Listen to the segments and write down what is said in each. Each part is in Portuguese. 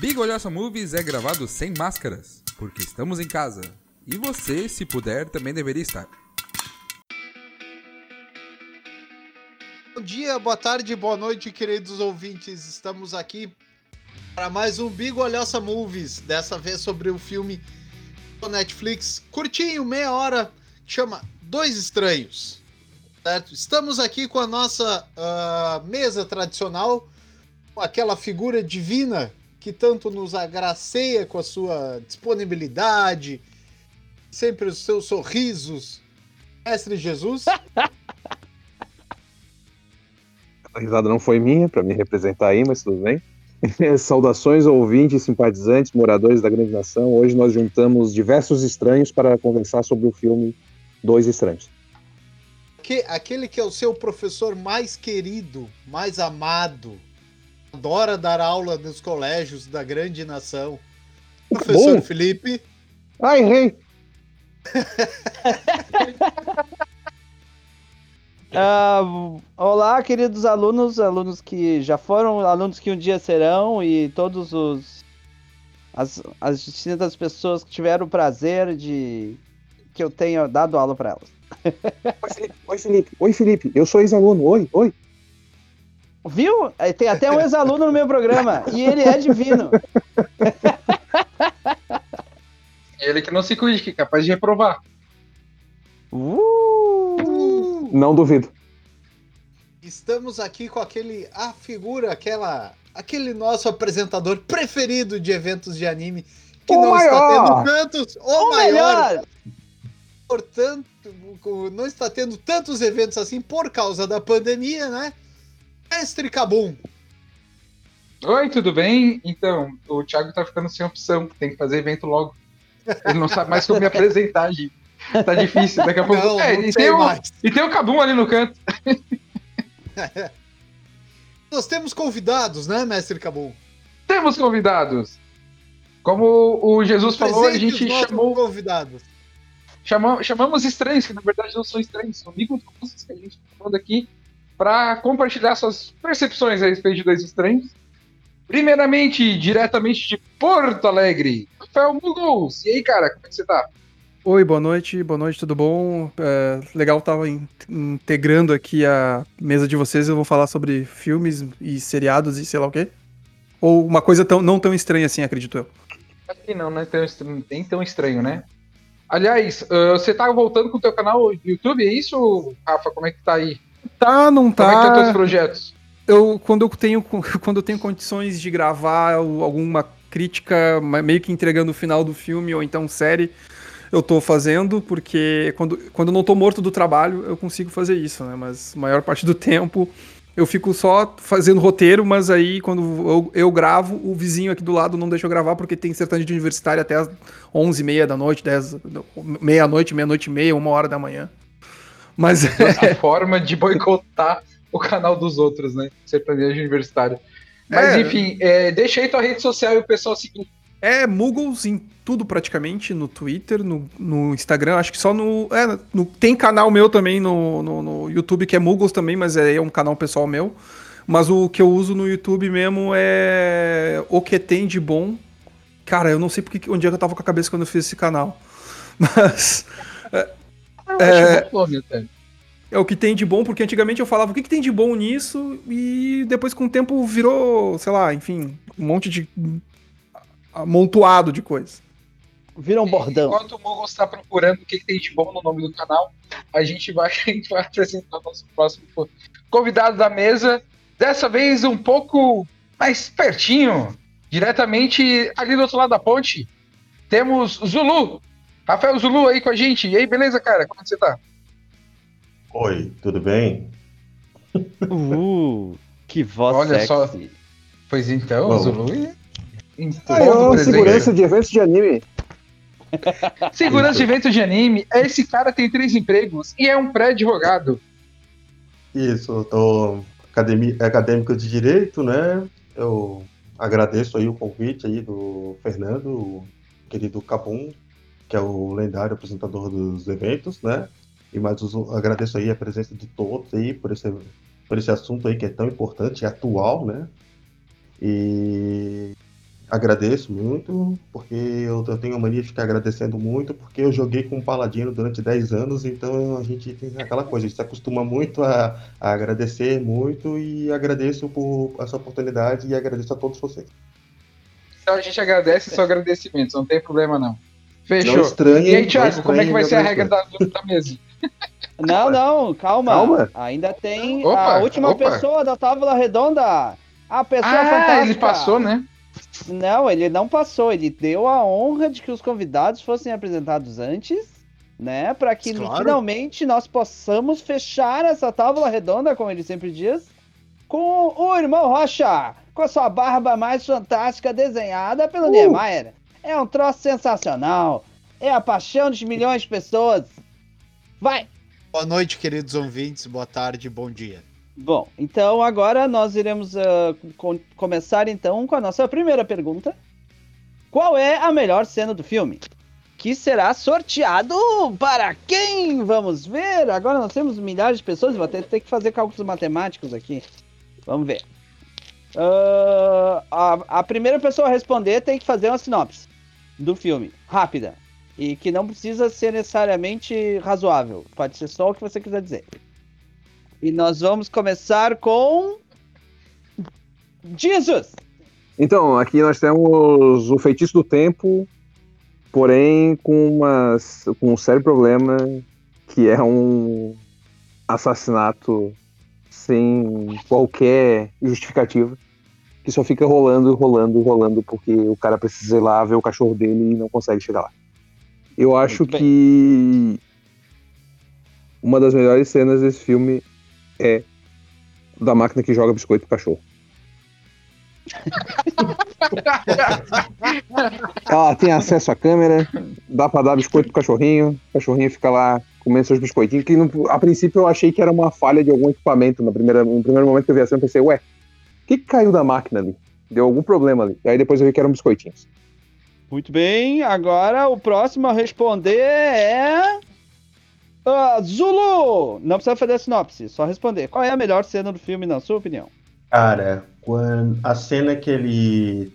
Big Olhaça Movies é gravado sem máscaras, porque estamos em casa. E você, se puder, também deveria estar. Bom dia, boa tarde, boa noite, queridos ouvintes. Estamos aqui para mais um Big Olhaça Movies, dessa vez sobre o filme do Netflix, curtinho, meia hora, que chama Dois Estranhos. Certo? Estamos aqui com a nossa uh, mesa tradicional, com aquela figura divina que tanto nos agraceia com a sua disponibilidade, sempre os seus sorrisos. Mestre Jesus. A risada não foi minha, para me representar aí, mas tudo bem. Saudações, ouvintes, simpatizantes, moradores da grande nação. Hoje nós juntamos diversos estranhos para conversar sobre o filme Dois Estranhos. Que, aquele que é o seu professor mais querido, mais amado, adora dar aula nos colégios da grande nação. Professor Bom. Felipe. Ai, rei! Ah, olá, queridos alunos, alunos que já foram, alunos que um dia serão e todos os as, as distintas pessoas que tiveram o prazer de que eu tenha dado aula para elas. Oi, Felipe. Oi, Felipe. Oi, Felipe. Eu sou ex-aluno. Oi, oi. Viu? Tem até um ex-aluno no meu programa e ele é divino. Ele que não se cuide, que é capaz de reprovar. Uh! Não duvido. Estamos aqui com aquele a figura, aquela aquele nosso apresentador preferido de eventos de anime que O não maior! está tendo tantos, o, O maior, melhor! portanto, não está tendo tantos eventos assim por causa da pandemia, né? Mestre Kabum. Oi, tudo bem? Então, o Thiago tá ficando sem opção, tem que fazer evento logo. Ele não sabe mais como me apresentar, gente. Tá difícil, daqui a pouco. Não, É, não e, tem o, e tem o Cabum ali no canto. Nós temos convidados, né, Mestre Kabum? Temos convidados. Como o Jesus falou, a gente chamou, convidados. chamou- chamamos estranhos, que na verdade não são estranhos, são amigos que a gente tá falando aqui para compartilhar suas percepções a respeito de dois estranhos. Primeiramente, diretamente de Porto Alegre, Rafael Muggles. E aí, cara, como é que você tá? Oi, boa noite, boa noite, tudo bom? É, legal estar integrando aqui a mesa de vocês. Eu vou falar sobre filmes e seriados e sei lá o quê. Ou uma coisa tão, não tão estranha assim, acredito eu. Acho que não, não é tão estranho, nem tão estranho, né? Aliás, ah, você tá voltando com o teu canal do YouTube, é isso, Rafa? Como é que tá aí? Tá, não Como é que tá teus tá. projetos? Eu, quando, eu tenho, quando eu tenho condições de gravar alguma crítica, meio que entregando o final do filme ou então série, eu tô fazendo, porque quando, quando eu não tô morto do trabalho, eu consigo fazer isso, né? Mas maior parte do tempo eu fico só fazendo roteiro, mas aí quando eu, eu gravo, o vizinho aqui do lado não deixa eu gravar, porque tem sertanejo de universitário até as 11h30 da noite, 10, meia-noite, meia-noite e meia, uma hora da manhã. Mas Nossa forma de boicotar o canal dos outros, né? Sertanejo universitário. Mas É. enfim, é, deixa aí tua rede social e o pessoal seguir. É Muggles em tudo praticamente, no Twitter, no, no Instagram, acho que só no, é, no- Tem canal meu também no, no, no YouTube que é Muggles também, mas é, é um canal pessoal meu. Mas o que eu uso no YouTube mesmo é o que tem de bom. Cara, eu não sei porque, onde é que eu tava com a cabeça quando eu fiz esse canal. Mas Eu É. acho bom nome até. é o que tem de bom, porque antigamente eu falava o que, que tem de bom nisso, e depois com o tempo virou, sei lá, enfim, um monte de amontoado de coisa. Vira um bordão. Enquanto o Muggles está procurando o que, que tem de bom no nome do canal, a gente vai, a gente vai apresentar o nosso próximo convidado da mesa. Dessa vez um pouco mais pertinho, diretamente ali do outro lado da ponte. Temos Zulu. Rafael Zulu aí com a gente. E aí, beleza, cara? Como é que você tá? Oi, tudo bem? Uh, que voz Olha sexy. só. Pois então, Vamos. Zulu. em Ai, todo ó, segurança de eventos de anime. Segurança de evento de anime. Esse cara tem três empregos e é um pré-advogado. Isso, eu tô academi- acadêmico de direito, né? Eu agradeço aí o convite aí do Fernando, o querido Capum, que é o lendário apresentador dos eventos, né? E mais agradeço aí a presença de todos aí por esse, por esse assunto aí que é tão importante e atual, né? E agradeço muito, porque eu, eu tenho a mania de ficar agradecendo muito, porque eu joguei com o Paladino durante 10 anos, então a gente tem aquela coisa, a gente se acostuma muito a, a agradecer muito e agradeço por essa oportunidade e agradeço a todos vocês. Então a gente agradece seu agradecimento, não tem problema não. Não Fechou. estranhe, E aí, não Thiago, como é que vai ser a regra da, da mesa? Não, não, calma. Calma. Ainda tem Opa, a última opa. pessoa da tábua redonda. A pessoa Ah, fantástica. ele passou, né? Não, ele não passou. Ele deu a honra de que os convidados fossem apresentados antes, né? Para que Claro. finalmente nós possamos fechar essa tábua redonda, como ele sempre diz, com o irmão Rocha, com a sua barba mais fantástica desenhada pelo Uh. Niemeyer. É um troço sensacional. É a paixão de milhões de pessoas. Vai! Boa noite, queridos ouvintes. Boa tarde, bom dia. Bom, então agora nós iremos ah, com- começar então com a nossa primeira pergunta. Qual é a melhor cena do filme? Que será sorteado para quem? Vamos ver. Agora nós temos milhares de pessoas, vou até ter que fazer cálculos matemáticos aqui. Vamos ver. Ah, a, a primeira pessoa a responder tem que fazer uma sinopse do filme, rápida. E que não precisa ser necessariamente razoável. Pode ser só o que você quiser dizer. E nós vamos começar com. Jesus! Então, aqui nós temos o feitiço do tempo, porém com, uma, com um sério problema, que é um assassinato sem qualquer justificativa, que só fica rolando, rolando, rolando, porque o cara precisa ir lá ver o cachorro dele e não consegue chegar lá. Eu acho que uma das melhores cenas desse filme é da máquina que joga biscoito pro cachorro. Ela tem acesso à câmera, dá pra dar biscoito pro cachorrinho, o cachorrinho fica lá comendo seus biscoitinhos, que no- a princípio eu achei que era uma falha de algum equipamento. No primeiro, no primeiro momento que eu vi a cena, eu pensei, ué, que, que caiu da máquina ali? Deu algum problema ali. E aí depois eu vi que eram biscoitinhos. Muito bem, agora o próximo a responder é. Ah, Zulu! Não precisa fazer a sinopse, só responder. Qual é a melhor cena do filme, na sua opinião? Cara, quando a cena que ele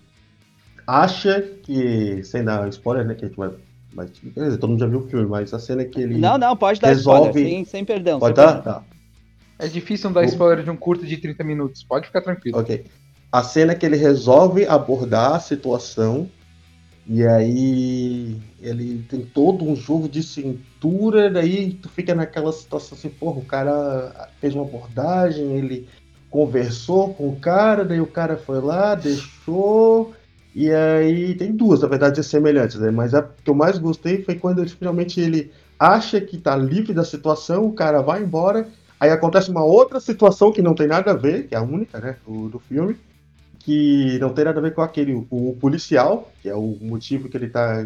acha que, sem dar spoiler, né, que a gente vai, vai quer dizer, todo mundo já viu o filme, mas a cena que ele Não, não, pode dar resolve- spoiler, sem, sem perdão. pode sem dar? perdão. Tá. É difícil não dar spoiler de um curto de 30 minutos. Pode ficar tranquilo. Ok. A cena que ele resolve abordar a situação e aí ele tem todo um jogo de cintura, daí tu fica naquela situação assim, porra, o cara fez uma abordagem, ele conversou com o cara, daí o cara foi lá, deixou, e aí tem duas, na verdade, semelhantes, né? Mas a que eu mais gostei foi quando ele, finalmente ele acha que tá livre da situação, o cara vai embora, aí acontece uma outra situação que não tem nada a ver, que é a única, né, do, do filme, que não tem nada a ver com aquele, o policial, que é o motivo que ele tá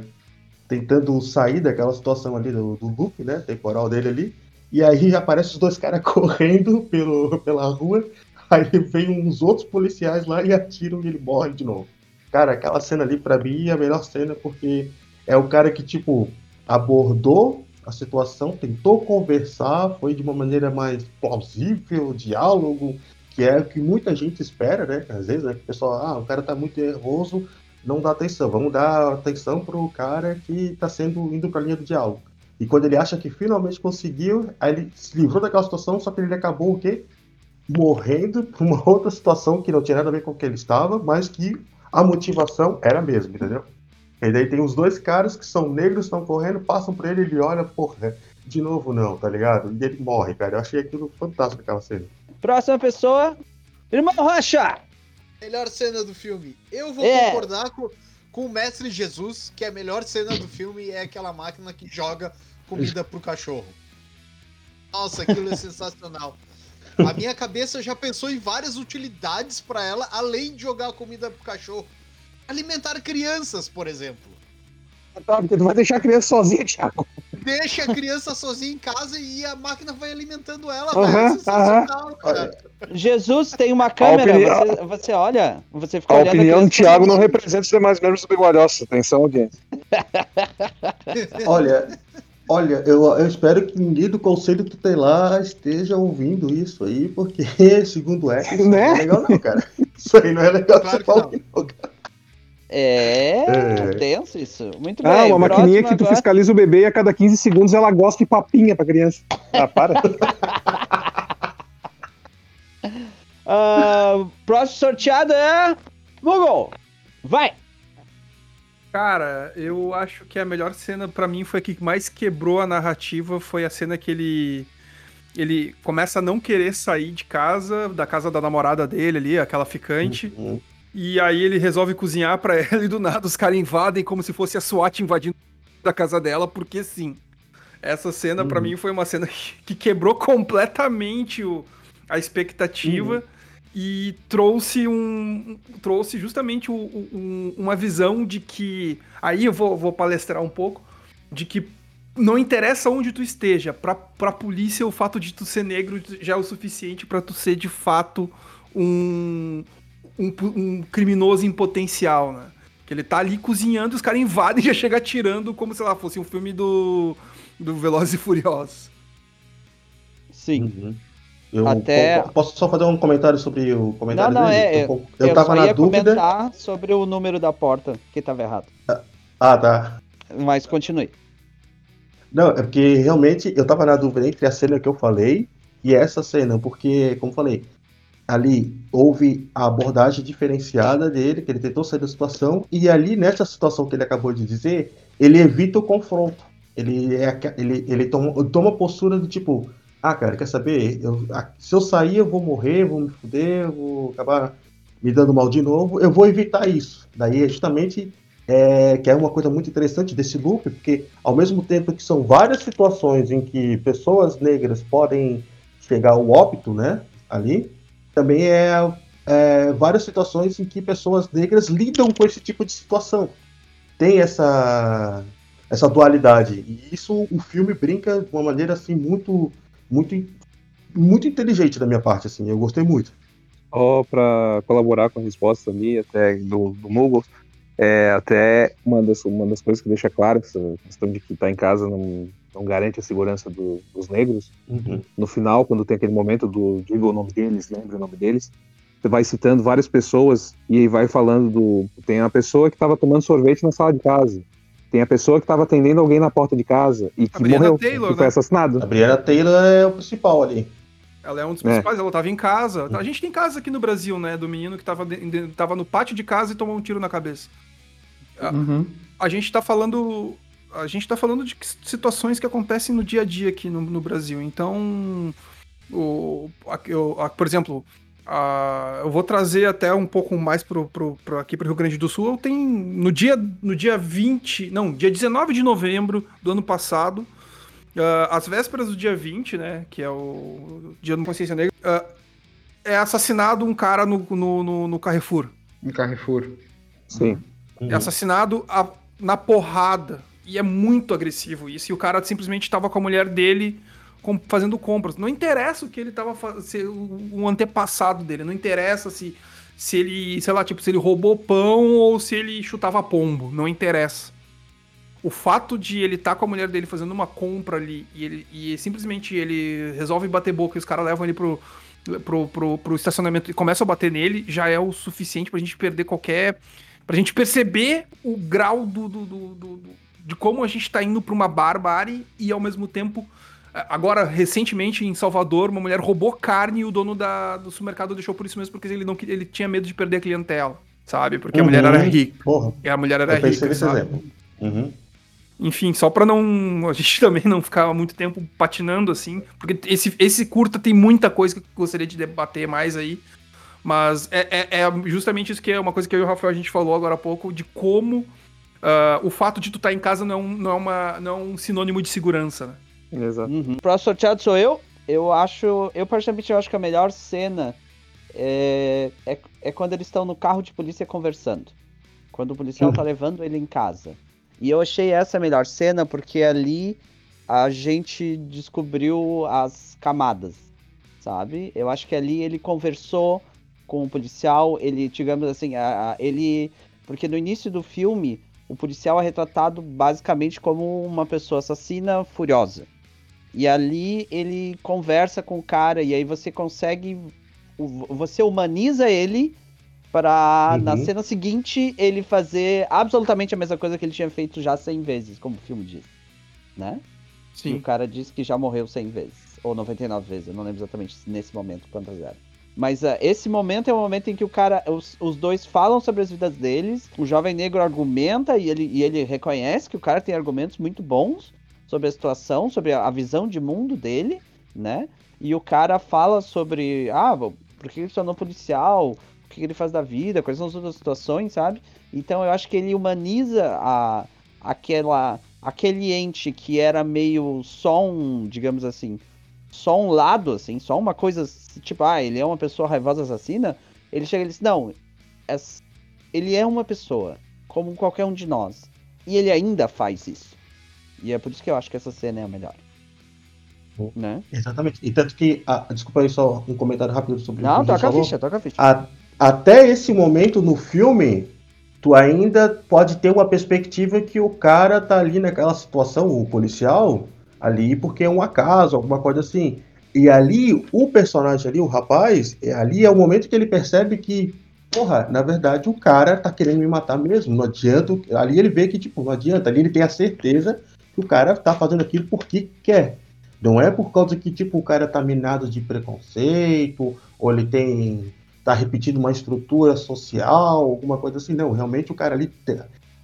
tentando sair daquela situação ali do, do loop, né, temporal dele ali, e aí aparecem os dois caras correndo pelo, pela rua, aí vem uns outros policiais lá e atiram e ele morre de novo. Cara, aquela cena ali pra mim é a melhor cena porque é o cara que, tipo, abordou a situação, tentou conversar, foi de uma maneira mais plausível, diálogo, que é o que muita gente espera, né? Às vezes, né? o pessoal, ah, o cara tá muito nervoso, não dá atenção. Vamos dar atenção pro cara que tá sendo indo pra linha do diálogo. E quando ele acha que finalmente conseguiu, aí ele se livrou daquela situação, só que ele acabou o quê? Morrendo por uma outra situação que não tinha nada a ver com o que ele estava, mas que a motivação era a mesma, entendeu? E daí tem os dois caras que são negros, estão correndo, passam por ele, ele olha, porra, de novo não, tá ligado? E ele morre, cara. Eu achei aquilo fantástico aquela cena. Próxima pessoa. Irmão Rocha! Melhor cena do filme. Eu vou É. concordar com, com o Mestre Jesus, que a melhor cena do filme é aquela máquina que joga comida pro cachorro. Nossa, aquilo é sensacional. A minha cabeça já pensou em várias utilidades pra ela, além de jogar comida pro cachorro. Alimentar crianças, por exemplo. Tá, porque tu vai deixar a criança sozinha, Thiago. Deixa a criança sozinha em casa e a máquina vai alimentando ela, velho. É sensacional, cara. Jesus tem uma câmera, opinião- você, você olha, você fica A olhando opinião do Thiago não representa os demais membros do Bigodiosa. Atenção, audiência. Olha, olha, eu, eu espero que ninguém do conselho tutelar esteja ouvindo isso aí, porque, segundo é, isso Né? não é legal não, cara. Isso aí não é legal Claro você que falar não. que não, cara. É, É. tenso isso. Muito bem. Ah, uma maquininha que tu agora. fiscaliza o bebê e a cada 15 segundos ela gosta de papinha pra criança. Ah, para. Ah, próximo sorteado é. Google! Vai! Cara, eu acho que a melhor cena pra mim foi a que mais quebrou a narrativa, foi a cena que ele ele começa a não querer sair de casa, da casa da namorada dele ali, aquela ficante, Uhum. E aí ele resolve cozinhar pra ela e do nada os caras invadem como se fosse a SWAT invadindo da casa dela, porque sim. Essa cena pra Uhum. mim foi uma cena que, que quebrou completamente o, a expectativa e trouxe um trouxe justamente o- um- uma visão de que aí eu vou, vou palestrar um pouco de que não interessa onde tu esteja pra, pra polícia o fato de tu ser negro já é o suficiente pra tu ser de fato um, um, um criminoso em potencial, né? Que ele tá ali cozinhando, os caras invadem e já chega atirando como se lá fosse um filme do do Velozes e Furiosos. Sim. Uhum. Eu Até- po- posso só fazer um comentário sobre o Não, comentário não, dele? é. eu, Eu, eu, eu tava só na dúvida. sobre o número da porta, que tava errado. Ah, tá. Mas continue. Não, é porque realmente eu tava na dúvida entre a cena que eu falei e essa cena, porque, como eu falei, ali houve a abordagem diferenciada dele, que ele tentou sair da situação, e ali nessa situação que ele acabou de dizer, ele evita o confronto. Ele, é, ele, ele toma, toma postura do tipo, ah, cara, quer saber? Eu, se eu sair, eu vou morrer, vou me fuder, vou acabar me dando mal de novo, eu vou evitar isso. Daí é justamente é, que é uma coisa muito interessante desse loop, porque ao mesmo tempo que são várias situações em que pessoas negras podem chegar ao óbito, né, ali, também é, é várias situações em que pessoas negras lidam com esse tipo de situação. Tem essa essa dualidade e isso o filme brinca de uma maneira assim muito muito muito inteligente da minha parte assim. Eu gostei muito. Só para colaborar com a resposta ali, até do, do é, até uma das, uma das coisas que deixa claro essa questão de que estar em casa não, não garante a segurança do- dos negros. No final, quando tem aquele momento do diga o nome deles, lembre o nome deles, você vai citando várias pessoas e aí vai falando do. Tem a pessoa que estava tomando sorvete na sala de casa. Tem a pessoa que estava atendendo alguém na porta de casa e que morreu, Taylor, que foi né? assassinado. A Brianna Taylor é o principal ali. Ela é um dos É. principais, ela tava em casa. A gente tem casa aqui no Brasil, né? Do menino que tava, de- de- tava no pátio de casa e tomou um tiro na cabeça. Uhum. A gente tá falando. A gente tá falando de situações que acontecem no dia a dia aqui no, no Brasil. Então. O, a- eu- a- por exemplo, a- eu vou trazer até um pouco mais pro, pro, pro- aqui pro Rio Grande do Sul. Eu tenho. No dia, no dia 20. Não, dia 19 de novembro do ano passado. ah, às vésperas do dia 20, né? Que é o Dia da Consciência Negra. ah, é assassinado um cara no, no, no, no Carrefour. Um Carrefour. Sim. Uhum. É assassinado a- na porrada. E é muito agressivo isso. E o cara simplesmente tava com a mulher dele fazendo compras. Não interessa o que ele tava fazendo, o antepassado dele. Não interessa se, se ele, sei lá, tipo, se ele roubou pão ou se ele chutava pombo. Não interessa. O fato de ele estar com a mulher dele fazendo uma compra ali e, ele, e simplesmente ele resolve bater boca e os caras levam ele pro, pro, pro, pro estacionamento e começam a bater nele, já é o suficiente pra gente perder qualquer. pra gente perceber o grau do, do- do- do- de como a gente tá indo pra uma barbárie e ao mesmo tempo. Agora, recentemente, em Salvador, uma mulher roubou carne e o dono da, do supermercado deixou por isso mesmo, porque ele, não, ele tinha medo de perder a clientela, sabe? Porque a mulher Uhum. era rica. Porra, E a mulher era rica, nesse sabe? exemplo. Uhum. Enfim, só pra não. A gente também não ficar muito tempo patinando assim. Porque esse, esse curta tem muita coisa que eu gostaria de debater mais aí. Mas é, é- é justamente isso que é uma coisa que eu e o Rafael a gente falou agora há pouco, de como ah, o fato de tu estar em casa não é, um, não, é uma, não é um sinônimo de segurança, né? Exato. Uhum. O próximo sorteado sou eu. Eu acho. Eu, particularmente, eu acho que a melhor cena é, é, é quando eles estão no carro de polícia conversando. Quando o policial tá levando ele em casa. E eu achei essa a melhor cena porque ali a gente descobriu as camadas, sabe? Eu acho que ali ele conversou com o policial, ele, digamos assim, a- a- ele. Porque no início do filme, o policial é retratado basicamente como uma pessoa assassina furiosa. E ali ele conversa com o cara, e aí você consegue. Você humaniza ele pra na Uhum. cena seguinte ele fazer absolutamente a mesma coisa que ele tinha feito já 100 vezes, como o filme diz, né? E o Sim. cara disse que já morreu 100 vezes, ou 99 vezes, eu não lembro exatamente nesse momento quantas eram. Mas ah, esse momento é o momento em que o cara, os, os dois falam sobre as vidas deles, o jovem negro argumenta e ele, e ele reconhece que o cara tem argumentos muito bons sobre a situação, sobre a, a visão de mundo dele, né? E o cara fala sobre, ah, por que ele se tornou policial, o que ele faz da vida, quais são as outras situações, sabe? Então eu acho que ele humaniza a, aquela, aquele ente que era meio só um, digamos assim, só um lado, assim, só uma coisa, tipo, ah, ele é uma pessoa raivosa assassina. Ele chega e diz, não, es- ele é uma pessoa, como qualquer um de nós. E ele ainda faz isso. E é por isso que eu acho que essa cena é a melhor. Né? Exatamente. E tanto que. ah, desculpa aí só um comentário rápido sobre Não, o que toca a ficha, toca a ficha. A- até esse momento no filme, tu ainda pode ter uma perspectiva que o cara tá ali naquela situação, o policial, ali porque é um acaso, alguma coisa assim. E ali, o personagem ali, o rapaz, é, ali é o momento que ele percebe que, porra, na verdade o cara tá querendo me matar mesmo. Não adianta. Ali ele vê que, tipo, não adianta. Ali ele tem a certeza que o cara tá fazendo aquilo porque quer. Não é por causa que, tipo, o cara tá minado de preconceito, ou ele tem tá repetindo uma estrutura social, alguma coisa assim. Não, realmente o cara ali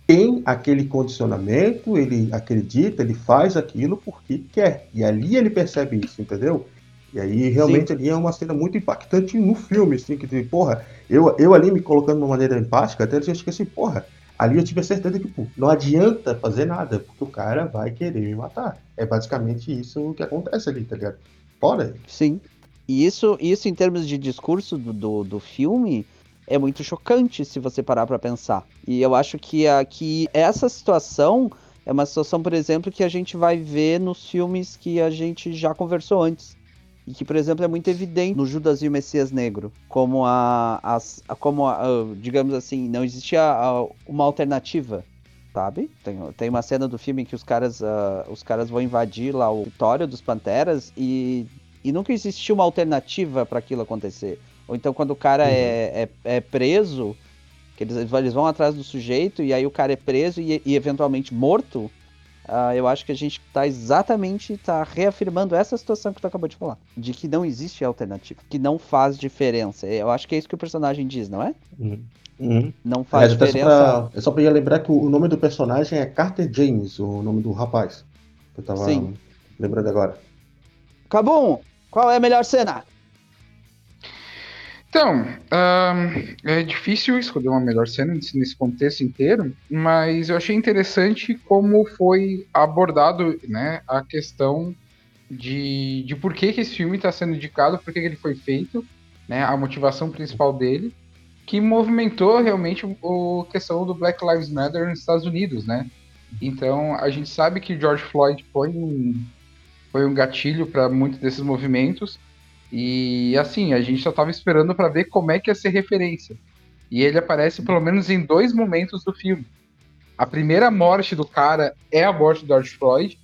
tem aquele condicionamento, ele acredita, ele faz aquilo porque quer. E ali ele percebe isso, entendeu? E aí realmente ali é uma cena muito impactante no filme, assim, que, porra, eu, eu ali me colocando de uma maneira empática, até eu esqueci, porra, ali eu tive a certeza que, pô, não adianta fazer nada, porque o cara vai querer me matar. É basicamente isso que acontece ali, tá ligado? Fora. Sim. E isso, isso em termos de discurso do, do, do filme é muito chocante se você parar pra pensar. E eu acho que, a, que essa situação é uma situação, por exemplo, que a gente vai ver nos filmes que a gente já conversou antes. E que, por exemplo, é muito evidente no Judas e o Messias Negro. Como a. a- como a, digamos assim, não existia uma alternativa. Sabe? Tem, tem uma cena do filme em que os caras, ah, os caras vão invadir lá o território dos Panteras e e nunca existiu uma alternativa para aquilo acontecer. Ou então quando o cara Uhum. é, é, é preso, que eles, eles vão atrás do sujeito e aí o cara é preso e, e eventualmente morto, ah, eu acho que a gente tá exatamente tá reafirmando essa situação que tu acabou de falar. De que não existe alternativa, que não faz diferença. Eu acho que é isso que o personagem diz, não é? Uhum. Não faz até diferença. Só pra, é só pra ir lembrar que o nome do personagem é Carter James, o nome do rapaz. Que eu tava Sim. lembrando agora. Cabum, qual é a melhor cena? Então, é difícil escolher uma melhor cena nesse, contexto inteiro, mas eu achei interessante como foi abordado né, a questão de, de por que, que esse filme está sendo indicado, por que, que ele foi feito, né, a motivação principal dele, que movimentou realmente a questão do Black Lives Matter nos Estados Unidos, né? Então, a gente sabe que George Floyd foi um, foi um gatilho para muitos desses movimentos, e assim, a gente só tava esperando para ver como é que ia ser referência. E ele aparece pelo menos em dois momentos do filme. A primeira morte do cara é a morte do George Floyd.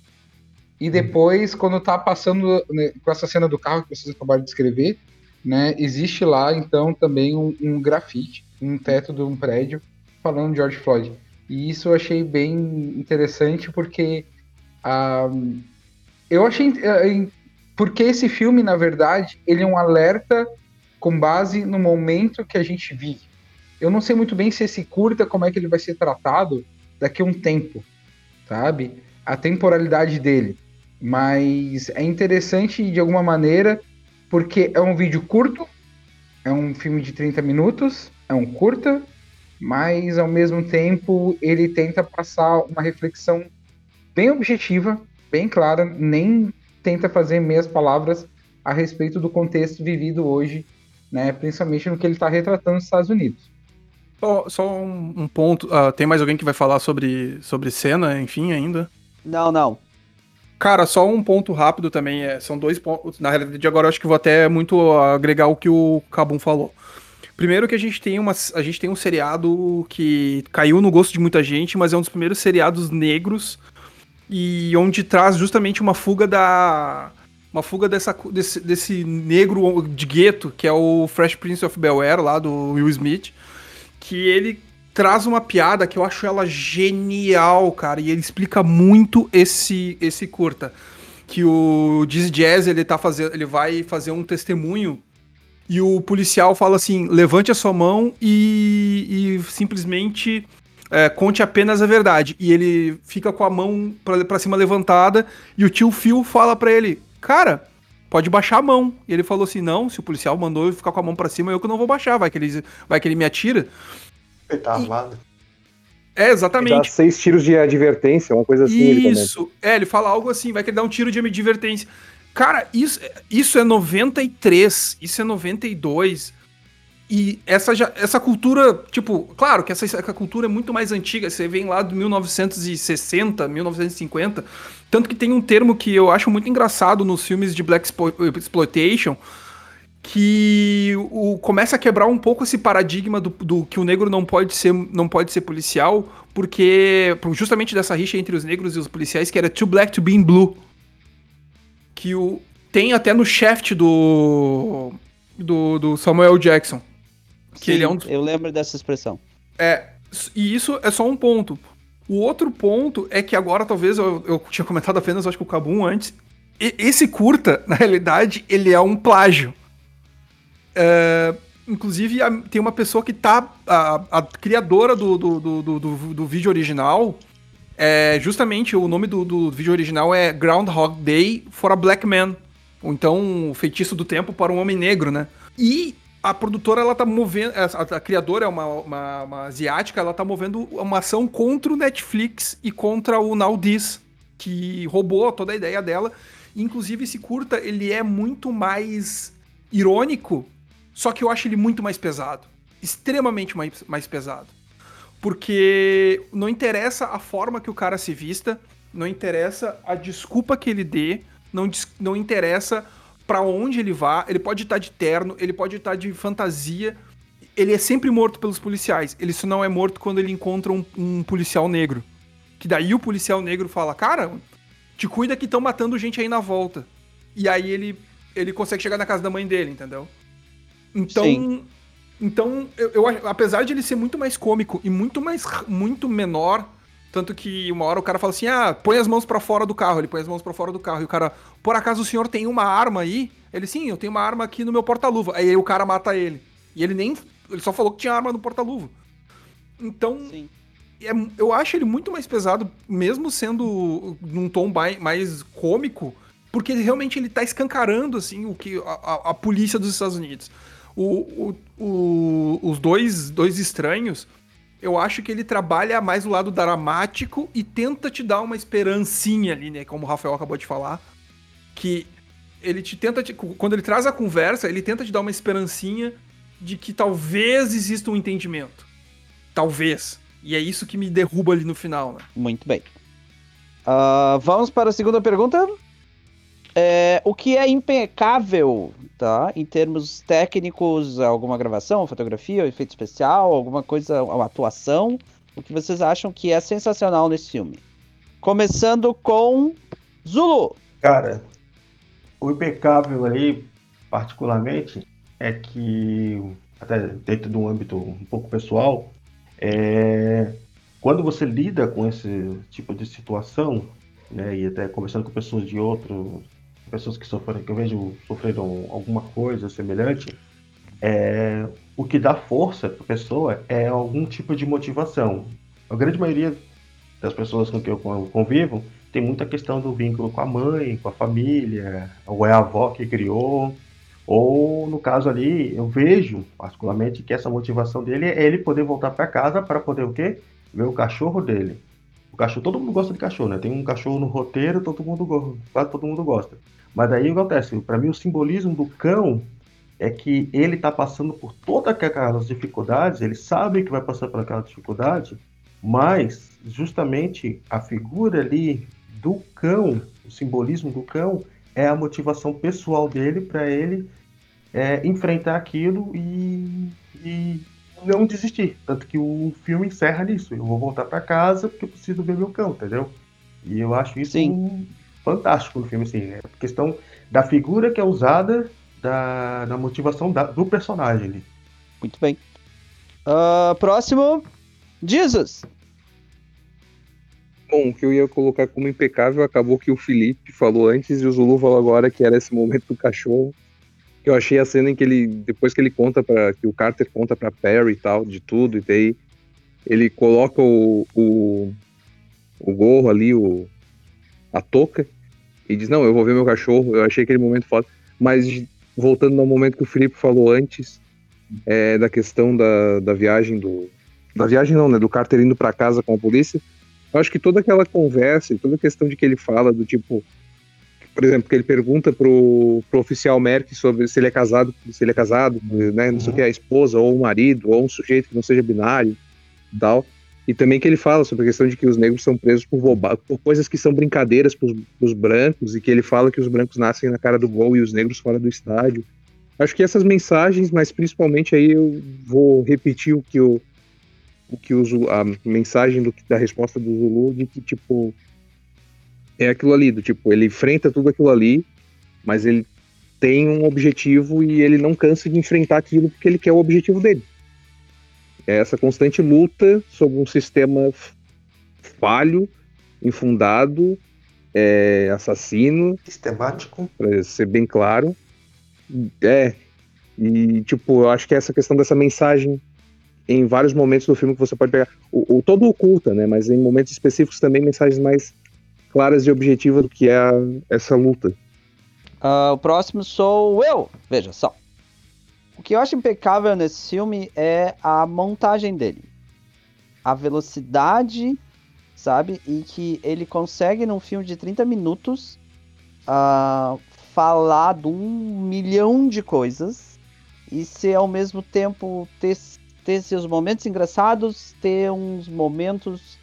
E depois, quando tá passando né, com essa cena do carro que vocês acabaram de descrever, né, existe lá então também um, um grafite, um teto de um prédio falando de George Floyd. E isso eu achei bem interessante porque ah, eu achei porque esse filme, na verdade, ele é um alerta com base no momento que a gente vive. Eu não sei muito bem se esse curta, como é que ele vai ser tratado daqui a um tempo, sabe? A temporalidade dele. Mas é interessante de alguma maneira, porque é um vídeo curto, é um filme de 30 minutos, é um curta, mas ao mesmo tempo ele tenta passar uma reflexão bem objetiva, bem clara, nem tenta fazer meias palavras a respeito do contexto vivido hoje, né, principalmente no que ele está retratando nos Estados Unidos. Só, só um, um ponto. ah, tem mais alguém que vai falar sobre, sobre cena, enfim, ainda? Não, não. Cara, só um ponto rápido também. É, são dois pontos. Na realidade, agora eu acho que vou até muito agregar o que o Cabum falou. Primeiro que a gente tem uma, a gente tem um seriado que caiu no gosto de muita gente, mas é um dos primeiros seriados negros e onde traz justamente uma fuga da uma fuga dessa, desse, desse negro de gueto que é o Fresh Prince of Bel Air lá do Will Smith, que ele traz uma piada que eu acho ela genial, cara, e ele explica muito esse esse curta. Que o Diz Jazz, ele tá fazendo, ele vai fazer um testemunho e o policial fala assim: levante a sua mão e, e simplesmente é, conte apenas a verdade. E ele fica com a mão pra, pra cima levantada e o tio Phil fala pra ele: Cara, pode baixar a mão. E ele falou assim: Não, se o policial mandou eu ficar com a mão pra cima, eu que não vou baixar, vai que ele, vai que ele me atira. Ele tá armado. É, Dá exatamente. seis tiros de advertência, uma coisa assim. ele. Isso. É, ele fala algo assim, vai que ele dá um tiro de advertência. Cara, isso, isso é 93, isso é 92. E essa, já, essa cultura, tipo, claro que essa, essa cultura é muito mais antiga, você vem lá do 1960, 1950. Tanto que tem um termo que eu acho muito engraçado nos filmes de Black Explo- Exploitation, que o, começa a quebrar um pouco esse paradigma do, do que o negro não pode ser não pode ser policial, porque por- justamente dessa rixa entre os negros e os policiais, que era too black to be in blue. Que o, tem até no Shaft do, do, do Samuel Jackson. Que Sim, ele é um dos- Eu lembro dessa expressão. É, e isso é só um ponto. O outro ponto é que agora, talvez, eu, eu tinha comentado apenas, acho que o Cabum antes. e- esse curta, na realidade, ele é um plágio. É, inclusive, a- tem uma pessoa que tá. A, a criadora do, do, do, do, do- do vídeo original. É, justamente o nome do, do vídeo original é Groundhog Day for a Black Man. Ou então, o feitiço do tempo para um homem negro, né? E a produtora, ela tá movendo. A, a criadora é uma, uma, uma asiática, ela tá movendo uma ação contra o Netflix e contra o This, que roubou toda a ideia dela. Inclusive, esse curta, ele é muito mais irônico, só que eu acho ele muito mais pesado. Extremamente mais, mais pesado. Porque não interessa a forma que o cara se vista, não interessa a desculpa que ele dê, não, não interessa pra onde ele vá, ele pode estar de terno, ele pode estar de fantasia, ele é sempre morto pelos policiais. Ele só não é morto quando ele encontra um, um policial negro. Que daí o policial negro fala, cara, te cuida que estão matando gente aí na volta. E aí ele, ele consegue chegar na casa da mãe dele, entendeu? Então, Sim. então eu, eu apesar de ele ser muito mais cômico e muito mais muito menor, tanto que uma hora o cara fala assim: "Ah, põe as mãos pra fora do carro". Ele põe as mãos pra fora do carro e o cara: "Por acaso o senhor tem uma arma aí?" Ele: "Sim, eu tenho uma arma aqui no meu porta-luva". Aí o cara mata ele. E ele nem ele só falou que tinha arma no porta-luva. Então, Sim. é- eu acho ele muito mais pesado, mesmo sendo num tom mais cômico, porque realmente ele tá escancarando assim o que a, a- a polícia dos Estados Unidos. O- o- o- os dois, dois estranhos, eu acho que ele trabalha mais o lado dramático e tenta te dar uma esperancinha ali, né? Como o Rafael acabou de falar. Que ele te tenta. te- quando ele traz a conversa, ele tenta te dar uma esperancinha de que talvez exista um entendimento. Talvez. E é isso que me derruba ali no final, né? Muito bem. Ah, vamos para a segunda pergunta. É, o que é impecável, tá? Em termos técnicos, alguma gravação, fotografia, efeito especial, alguma coisa, uma atuação. O que vocês acham que é sensacional nesse filme? Começando com Zulu. Cara, o impecável aí, particularmente, é que, até dentro de um âmbito um pouco pessoal, é, quando você lida com esse tipo de situação, né, e até conversando com pessoas de outro, pessoas que sofreram, que eu vejo sofreram alguma coisa semelhante, é, o que dá força para a pessoa é algum tipo de motivação. A grande maioria das pessoas com quem eu convivo tem muita questão do vínculo com a mãe, com a família, ou é a avó que criou, ou no caso ali, eu vejo particularmente que essa motivação dele é ele poder voltar para casa para poder o quê? Ver o cachorro dele. O cachorro, todo mundo gosta de cachorro, né? Tem um cachorro no roteiro, todo mundo quase todo mundo gosta. Mas daí acontece, para mim o simbolismo do cão é que ele está passando por todas aquelas dificuldades, ele sabe que vai passar por aquela dificuldade, mas justamente a figura ali do cão, o simbolismo do cão, é a motivação pessoal dele para ele é, enfrentar aquilo e, e não desistir. Tanto que o filme encerra nisso. Eu vou voltar para casa porque eu preciso ver meu cão, entendeu? E eu acho isso Sim. fantástico no filme, assim. É a questão da figura que é usada da, da motivação da- do personagem ali. Muito bem. Ah, próximo. Jesus. Bom, o que eu ia colocar como impecável acabou que o Felipe falou antes e o Zulu falou agora que era esse momento do cachorro. Que eu achei a cena em que ele, depois que ele conta para que o Carter conta pra Perry e tal, de tudo, e daí ele coloca o, o, o gorro ali, o, a touca, e diz: Não, eu vou ver meu cachorro. Eu achei aquele momento foda. Mas voltando ao momento que o Felipe falou antes, é, da questão da, da viagem do. Da viagem não, né? Do Carter indo pra casa com a polícia. Eu acho que toda aquela conversa e toda a questão de que ele fala do tipo, por exemplo, que ele pergunta pro, pro oficial Merck sobre se ele é casado, se ele é casado, né, não sei o que, a esposa ou o marido ou um sujeito que não seja binário e tal. E também que ele fala sobre a questão de que os negros são presos por, boba por coisas que são brincadeiras pros, pros brancos e que ele fala que os brancos nascem na cara do gol e os negros fora do estádio. Acho que essas mensagens, mas principalmente aí eu vou repetir o que o, o que o Zulu- a mensagem do, da resposta do Zulu de que tipo é aquilo ali, do tipo, ele enfrenta tudo aquilo ali, mas ele tem um objetivo e ele não cansa de enfrentar aquilo porque ele quer o objetivo dele. É essa constante luta sobre um sistema falho, infundado, é, assassino, Sistemático. pra ser bem claro. É. E, tipo, eu acho que essa questão dessa mensagem em vários momentos do filme que você pode pegar. O, o todo oculta, né? Mas em momentos específicos também mensagens mais claras e objetivas do que é a- essa luta. Ah, o próximo sou eu. Veja só. O que eu acho impecável nesse filme é a montagem dele. A velocidade, sabe? E que ele consegue, num filme de 30 minutos, ah, falar de um milhão de coisas e ser ao mesmo tempo ter, ter seus momentos engraçados, ter uns momentos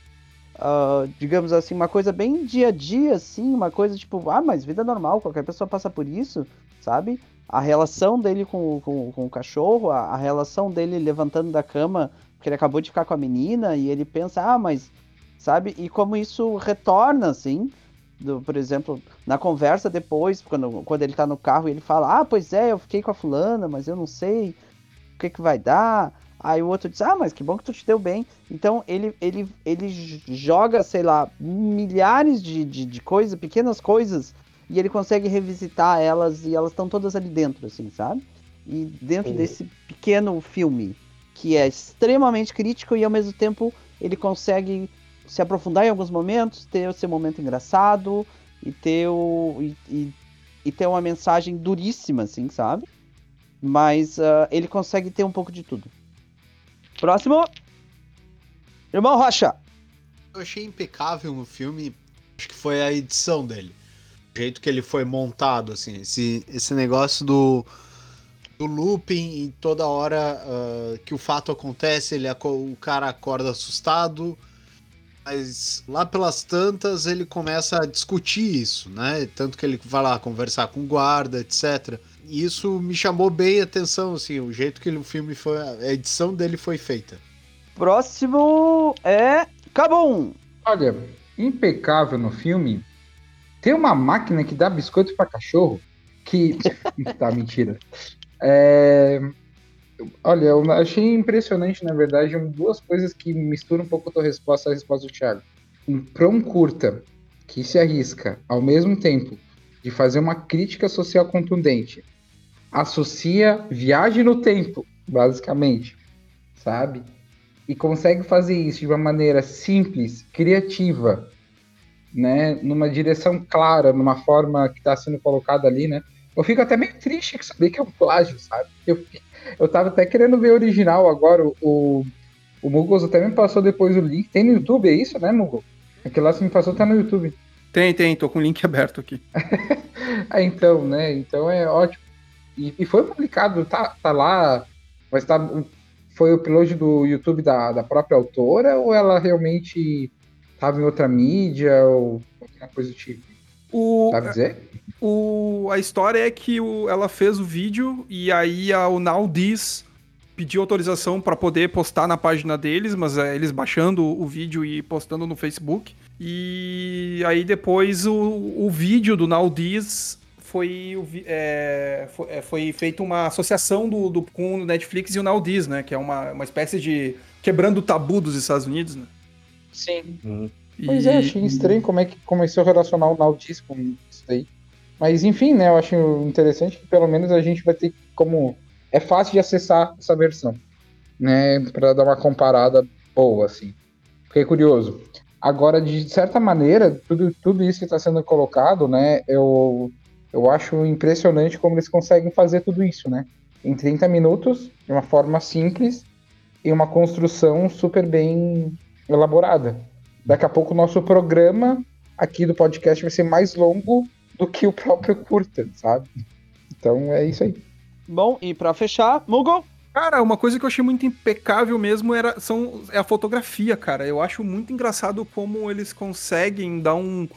ah, digamos assim, uma coisa bem dia a dia, assim, uma coisa tipo, ah, mas vida normal, qualquer pessoa passa por isso, sabe? A relação dele com, com, com o cachorro, a, a relação dele levantando da cama, porque ele acabou de ficar com a menina, e ele pensa, ah, mas, sabe? E como isso retorna, assim, do, por exemplo, na conversa depois, quando, quando ele tá no carro e ele fala, ah, pois é, eu fiquei com a fulana, mas eu não sei o que que vai dar. Aí o outro diz, ah, mas que bom que tu te deu bem. Então ele, ele, ele joga, sei lá, milhares de, de, de coisas, pequenas coisas, e ele consegue revisitar elas e elas estão todas ali dentro, assim, sabe? E dentro Sim. desse pequeno filme, que é extremamente crítico e ao mesmo tempo ele consegue se aprofundar em alguns momentos, ter o seu momento engraçado e ter, o, e, e, e ter uma mensagem duríssima, assim, sabe? Mas ah, ele consegue ter um pouco de tudo. Próximo. Irmão Rocha. eu achei impecável no filme, acho que foi a edição dele. O jeito que ele foi montado, assim, esse, esse negócio do, do looping e toda hora ah, que o fato acontece, ele, o cara acorda assustado, mas lá pelas tantas ele começa a discutir isso, né? Tanto que ele vai lá conversar com o guarda, etc. E isso me chamou bem a atenção, assim, o jeito que o filme foi, a edição dele foi feita. Próximo é. Cabum. Olha, impecável no filme. Tem uma máquina que dá biscoito pra cachorro que. tá, mentira. É, Olha, eu achei impressionante, na verdade, duas coisas que misturam um pouco a tua resposta à resposta do Thiago. Um prão curta que se arrisca, ao mesmo tempo, de fazer uma crítica social contundente, associa viagem no tempo, basicamente, sabe? E consegue fazer isso de uma maneira simples, criativa, né? Numa direção clara, numa forma que está sendo colocada ali, né? Eu fico até meio triste com saber que é um plágio, sabe? Eu, eu tava até querendo ver o original agora, o, o, o Mugos até me passou depois o link. Tem no YouTube, é isso, né, Mugos? Aquele lá que você me passou tá no YouTube. Tem, tem, tô com o link aberto aqui. Ah, então, né? Então é ótimo. E, e foi publicado, tá, tá lá, mas tá, foi o upload do YouTube da, da própria autora ou ela realmente tava em outra mídia ou alguma coisa do tipo? O, Sabe dizer? o, a história é que o- ela fez o vídeo e aí a, o Now This pediu autorização para poder postar na página deles, mas é, eles baixando o vídeo e postando no Facebook. E aí depois o, o vídeo do Now This foi, é, foi, é, foi feita uma associação do, do- com o Netflix e o Nowdiz, né? Que é uma, uma espécie de quebrando o tabu dos Estados Unidos, né? Sim. Hum. Pois é, E- achei estranho como é que começou a relacionar o Nautis com isso daí. Mas enfim, né, eu acho interessante que pelo menos a gente vai ter como... É fácil de acessar essa versão, né, Pra dar uma comparada boa, assim. Fiquei curioso. Agora, de certa maneira, tudo, tudo isso que está sendo colocado, né, eu, eu acho impressionante como eles conseguem fazer tudo isso, né? Em 30 minutos, de uma forma simples e uma construção super bem elaborada. Daqui a pouco o nosso programa aqui do podcast vai ser mais longo do que o próprio curta, sabe? Então é isso aí. Bom, e pra fechar, Mugo, Cara, uma coisa que eu achei muito impecável mesmo era, são, é a fotografia, cara. Eu acho muito engraçado como eles conseguem dar um,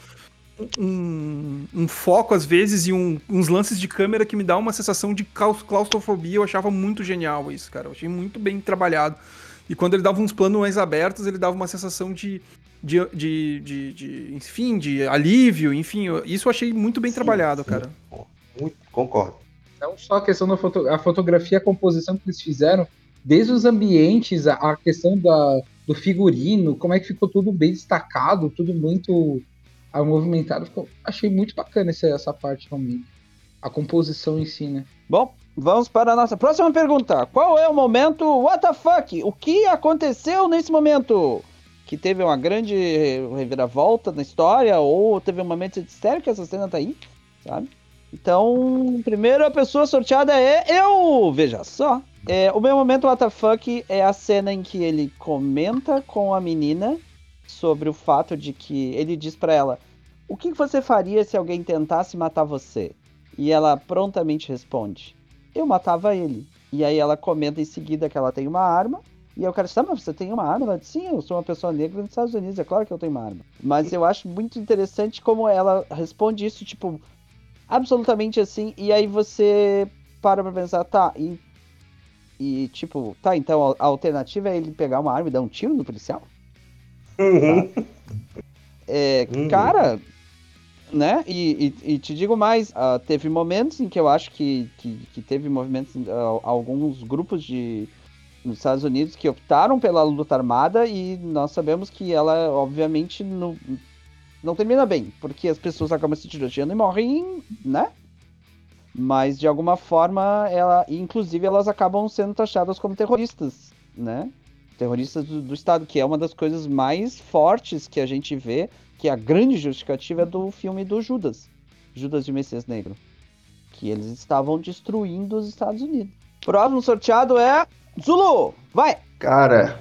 um, um foco, às vezes, e um- uns lances de câmera que me dá uma sensação de claus- claustrofobia. Eu achava muito genial isso, cara. Eu achei muito bem trabalhado. E quando ele dava uns planos mais abertos, ele dava uma sensação de. De, de, de, de- enfim, de alívio, enfim, eu- isso eu achei muito bem Sim, trabalhado, sim. cara. Muito, concordo. Não só a questão da foto, a fotografia, a composição que eles fizeram, desde os ambientes, a, a questão da, do figurino, como é que ficou tudo bem destacado, tudo muito ah, movimentado. Ficou- achei muito bacana essa, essa parte realmente. A composição em si, né? Bom, vamos para a nossa próxima pergunta. Qual é o momento fuck? O que aconteceu nesse momento? Que teve uma grande reviravolta na história ou teve um momento de sério que essa cena tá aí, sabe? Então, primeiro a pessoa sorteada é eu, veja só. É, o meu momento fuck é a cena em que ele comenta com a menina sobre o fato de que ele diz pra ela: "O que você faria se alguém tentasse matar você?" E ela prontamente responde: Eu matava ele. E aí ela comenta em seguida que ela tem uma arma. E eu quero saber, mas você tem uma arma? Ela diz, Sim, eu sou uma pessoa negra nos Estados Unidos, é claro que eu tenho uma arma. Mas eu acho muito interessante como ela responde isso, tipo, absolutamente assim. E aí você para pra pensar, tá, e. E tipo, tá, então a alternativa é ele pegar uma arma e dar um tiro no policial? Uhum. É, Uhum. cara, né? E, e- e te digo mais, ah, teve momentos em que eu acho que, que, que teve movimentos, ah, alguns grupos de nos Estados Unidos que optaram pela luta armada e nós sabemos que ela, obviamente, não, não termina bem, porque as pessoas acabam se tirando e morrem, né? Mas de alguma forma, ela, inclusive, elas acabam sendo taxadas como terroristas, né? Terroristas do, do Estado, que é uma das coisas mais fortes que a gente vê, que é a grande justificativa do filme do Judas, Judas e o Messias Negro, que eles estavam destruindo os Estados Unidos. Próximo sorteado é Zulu, vai! Cara,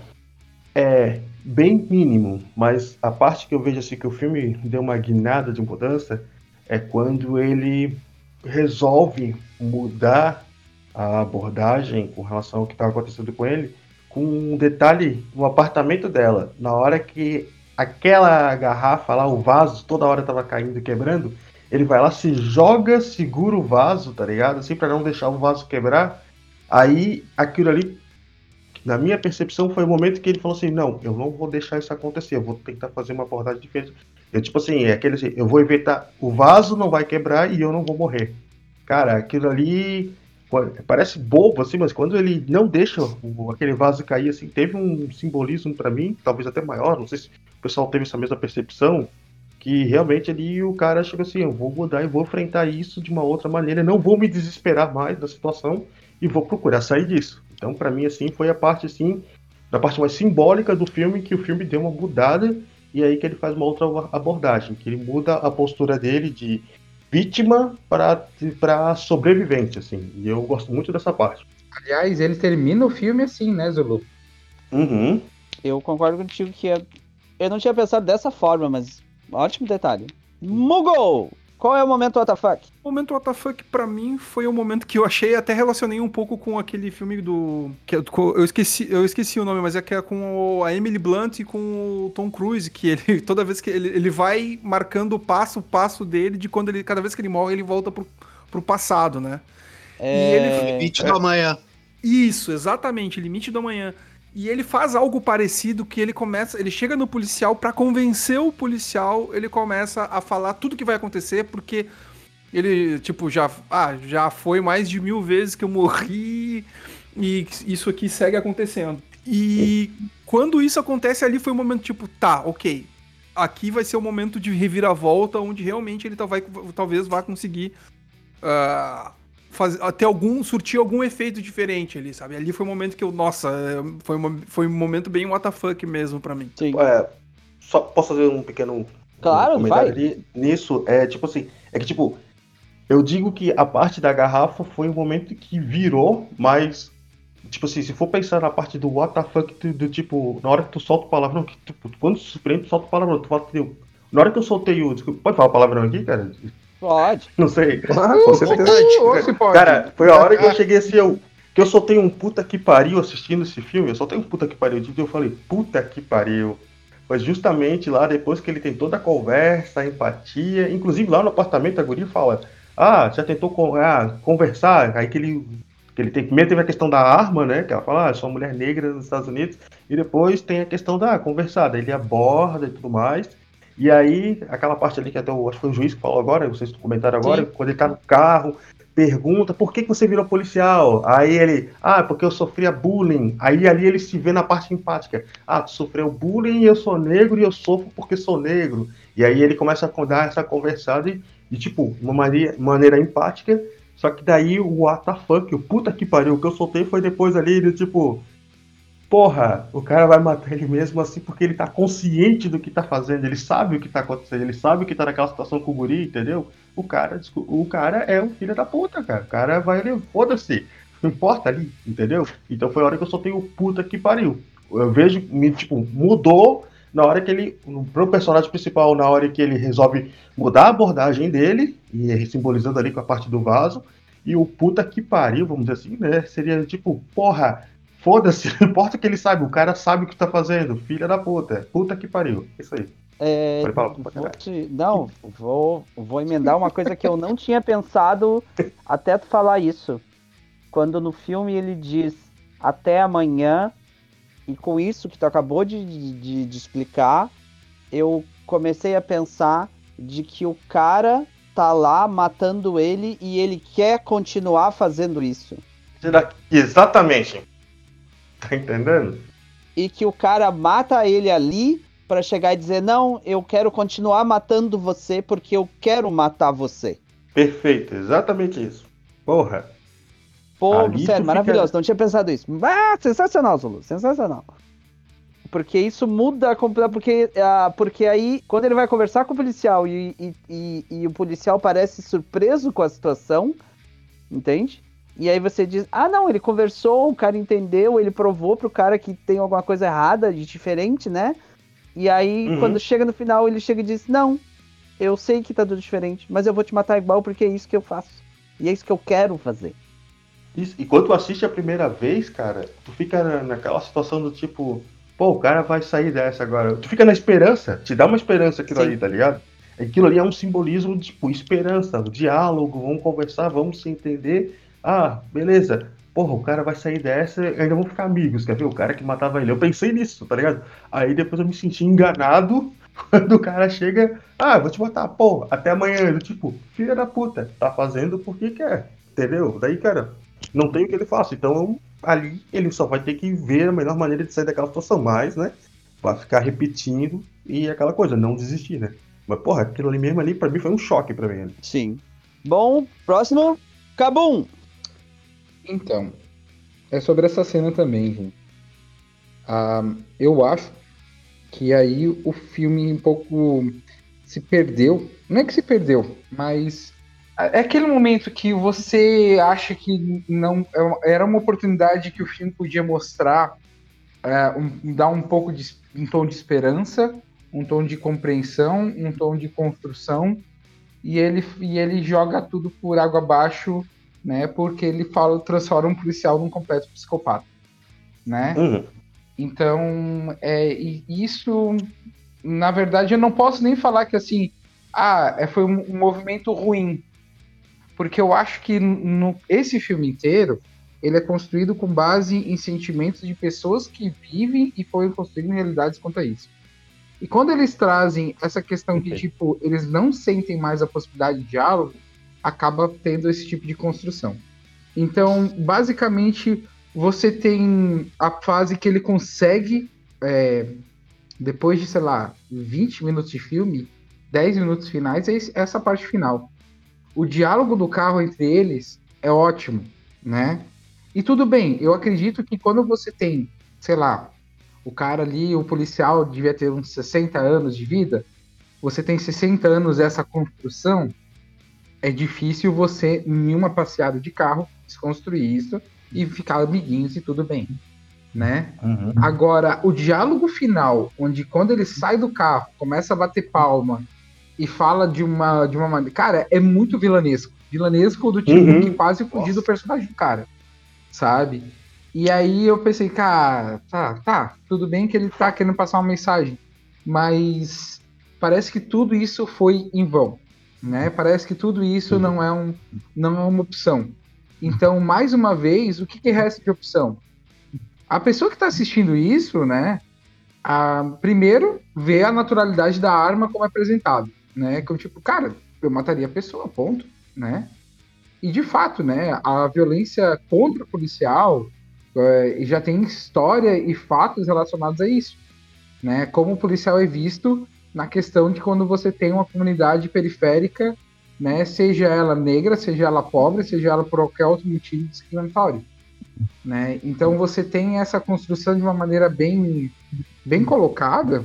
é bem mínimo, mas a parte que eu vejo assim que o filme deu uma guinada de mudança é quando ele resolve mudar a abordagem com relação ao que estava acontecendo com ele, com um detalhe no apartamento dela. Na hora que aquela garrafa lá, o vaso, toda hora estava caindo e quebrando, ele vai lá, se joga, segura o vaso, tá ligado? Assim, para não deixar o vaso quebrar. Aí aquilo ali na minha percepção, foi o momento que ele falou assim: não, eu não vou deixar isso acontecer, eu vou tentar fazer uma abordagem diferente. Eu, tipo assim, é aquele assim: eu vou evitar, o vaso não vai quebrar e eu não vou morrer. Cara, aquilo ali parece bobo, assim, mas quando ele não deixa o- aquele vaso cair, assim, teve um simbolismo pra mim, talvez até maior, não sei se o pessoal teve essa mesma percepção, que realmente ali o cara chega assim: eu vou mudar e vou enfrentar isso de uma outra maneira, não vou me desesperar mais da situação e vou procurar sair disso. Então, pra mim, assim, foi a parte, assim, da parte mais simbólica do filme, que o filme deu uma mudada, e aí que ele faz uma outra abordagem, que ele muda a postura dele de vítima para sobrevivente, assim. E eu gosto muito dessa parte. Aliás, ele termina o filme assim, né, Zulu? Uhum. Eu concordo contigo que é... eu não tinha pensado dessa forma, mas ótimo detalhe. Mugol! Qual é o momento WTF? O momento WTF pra mim foi o momento que eu achei, até relacionei um pouco com aquele filme do. Que eu, eu esqueci, eu esqueci o nome, mas é que é com o- a Emily Blunt e com o Tom Cruise, que ele, toda vez que ele, ele vai marcando o passo, o passo dele, de quando ele. Cada vez que ele morre, ele volta pro, pro passado, né? É... ele- Limite do amanhã. Isso, exatamente, limite do amanhã. E ele faz algo parecido que ele começa, ele chega no policial pra convencer o policial, ele começa a falar tudo que vai acontecer, porque Ele, tipo, já, ah, já foi mais de mil vezes que eu morri e isso aqui segue acontecendo. E quando isso acontece ali foi um momento tipo, tá, ok. Aqui vai ser o momento de reviravolta onde realmente ele vai, talvez vá conseguir uh, fazer, até algum, surtir algum efeito diferente ali, sabe? Ali foi o um momento que eu, nossa, foi, uma, foi um momento bem WTF mesmo para mim. Sim. É, só posso fazer um pequeno claro, um vai. Ali, nisso? É tipo assim, é que tipo, eu digo que a parte da garrafa foi um momento que virou, mas tipo assim, se for pensar na parte do WTF do, do, tipo, na hora que tu solta o palavrão, que, tipo, quando se surpreende, tu solta o palavrão, tu fala, na hora que eu soltei o. Pode falar palavrão aqui, cara? Pode. Não sei. Com certeza. pode. Cara, foi a hora que eu cheguei assim, eu. Que eu soltei um puta que pariu assistindo esse filme. Eu soltei um puta que pariu. E eu falei, puta que pariu. Mas justamente lá, depois que ele tem toda a conversa, a empatia. Inclusive lá no apartamento, a guria fala: Ah, já tentou ah, conversar? Aí que ele. Que ele tem, primeiro teve a questão da arma, né? Que ela fala, ah, sou uma mulher negra nos Estados Unidos. E depois tem a questão da conversar. Daí ele aborda e tudo mais. E aí, aquela parte ali que até o, acho que foi o juiz que falou agora, vocês comentaram agora, Sim. quando ele tá no carro, pergunta por que, que você virou policial? Aí ele, ah, porque eu sofria bullying. Aí ali ele se vê na parte empática. Ah, tu sofreu bullying, eu sou negro e eu sofro porque sou negro. E aí ele começa a dar essa conversada e, e tipo, uma maneira, maneira empática. Só que daí o what the fuck, o puta que pariu, o que eu soltei foi depois ali, de tipo, porra, o cara vai matar ele mesmo assim porque ele tá consciente do que tá fazendo, ele sabe o que tá acontecendo, ele sabe que tá naquela situação com o guri, entendeu? O cara, o cara é um filho da puta, cara. O cara vai ele, foda-se, não importa ali, entendeu? Então foi a hora que eu soltei o puta que pariu. Eu vejo, me, tipo, mudou na hora que ele, pro personagem principal, na hora que ele resolve mudar a abordagem dele, e simbolizando ali com a parte do vaso, e o puta que pariu, vamos dizer assim, né? Seria tipo, porra, Foda-se, não importa o que ele sabe, o cara sabe o que tá fazendo. Filha da puta. Puta que pariu. Isso aí. É, vou te, não, vou, vou emendar uma coisa que eu não tinha pensado até tu falar isso. Quando no filme ele diz até amanhã, e com isso que tu acabou de, de, de explicar, eu comecei a pensar de que o cara tá lá matando ele e ele quer continuar fazendo isso. Exatamente. Tá entendendo? E que o cara mata ele ali para chegar e dizer: Não, eu quero continuar matando você porque eu quero matar você. Perfeito, exatamente isso. Porra. Pô, ali sério, maravilhoso. Fica... Não tinha pensado isso. Ah, sensacional, Zulu. Sensacional. Porque isso muda. Porque, uh, porque aí, quando ele vai conversar com o policial e, e, e, e o policial parece surpreso com a situação, entende? E aí você diz, ah não, ele conversou, o cara entendeu, ele provou pro cara que tem alguma coisa errada, de diferente, né? E aí, uhum. quando chega no final, ele chega e diz, não, eu sei que tá tudo diferente, mas eu vou te matar igual porque é isso que eu faço. E é isso que eu quero fazer. Isso, e quando tu assiste a primeira vez, cara, tu fica naquela situação do tipo, pô, o cara vai sair dessa agora. Tu fica na esperança, te dá uma esperança aquilo Sim. ali, tá ligado? Aquilo ali é um simbolismo de tipo, esperança, o diálogo, vamos conversar, vamos se entender ah, beleza. Porra, o cara vai sair dessa e ainda vão ficar amigos, quer ver? O cara que matava ele. Eu pensei nisso, tá ligado? Aí depois eu me senti enganado quando o cara chega. Ah, vou te matar, pô, até amanhã. Eu, tipo, filha da puta, tá fazendo porque quer, entendeu? Daí, cara, não tem o que ele faça. Então, ali ele só vai ter que ver a melhor maneira de sair daquela situação. Mas, né? Vai ficar repetindo e aquela coisa, não desistir, né? Mas, porra, aquilo ali mesmo ali, pra mim, foi um choque pra mim. Sim. Bom, próximo, Cabum. Então, é sobre essa cena também, gente. Ah, eu acho que aí o filme um pouco se perdeu. Não é que se perdeu, mas é aquele momento que você acha que não é era uma oportunidade que o filme podia mostrar, é, um, dar um pouco de um tom de esperança, um tom de compreensão, um tom de construção, e ele, e ele joga tudo por água abaixo né? Porque ele fala, transforma um policial num completo psicopata, né? Uhum. Então, é, isso, na verdade, eu não posso nem falar que assim, ah, é, foi um, um movimento ruim, porque eu acho que no, esse filme inteiro ele é construído com base em sentimentos de pessoas que vivem e foram construindo realidades quanto a isso. E quando eles trazem essa questão de, tipo, eles não sentem mais a possibilidade de diálogo, acaba tendo esse tipo de construção. Então, basicamente, você tem a fase que ele consegue, é, depois de, sei lá, 20 minutos de filme, 10 minutos finais, é essa parte final. O diálogo do carro entre eles é ótimo, né? E tudo bem, eu acredito que quando você tem, sei lá, o cara ali, o policial devia ter uns 60 anos de vida, você tem 60 anos dessa construção, é difícil você, em uma passeada de carro, desconstruir isso e ficar amiguinhos e tudo bem, né? Uhum. Agora, o diálogo final, onde quando ele sai do carro, começa a bater palma e fala de uma de uma maneira, cara, é muito vilanesco. Vilanesco do tipo Uhum. que quase fugiu do personagem do cara, sabe? E aí eu pensei, cara, tá, tá, tudo bem que ele tá querendo passar uma mensagem, mas parece que tudo isso foi em vão, né? Parece que tudo isso não é um não é uma opção. Então, mais uma vez, o que, que resta de opção? A pessoa que está assistindo isso, né? a- primeiro, vê a naturalidade da arma como é apresentado, né? Eu, tipo, cara, eu mataria a pessoa, ponto, né? E de fato, né? A violência contra o policial é, já tem história e fatos relacionados a isso, né? Como o policial é visto na questão de quando você tem uma comunidade periférica, né? Seja ela negra, seja ela pobre, seja ela por qualquer outro motivo discriminatório né? Então você tem essa construção de uma maneira bem, bem colocada,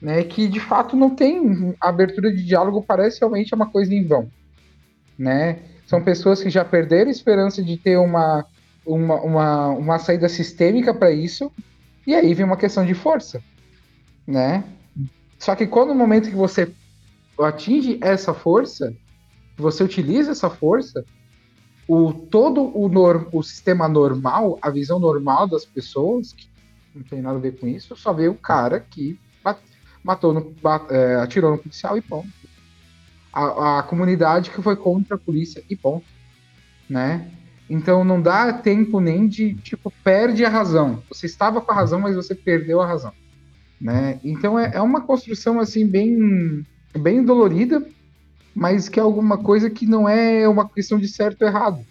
né? Que de fato não tem abertura de diálogo, parece realmente uma coisa em vão, né? São pessoas que já perderam a esperança de ter uma, uma, uma, uma saída sistêmica para isso, e aí vem uma questão de força, né? Só que quando no momento que você atinge essa força, você utiliza essa força, o todo o, o sistema normal, a visão normal das pessoas, que não tem nada a ver com isso, só vê o cara que matou no, é, atirou no policial e ponto. A, a comunidade que foi contra a polícia e ponto. Né? Então não dá tempo nem de, tipo, perde a razão. Você estava com a razão, mas você perdeu a razão. Né? Então é, é uma construção assim bem, bem dolorida, mas que é alguma coisa que não é uma questão de certo ou errado,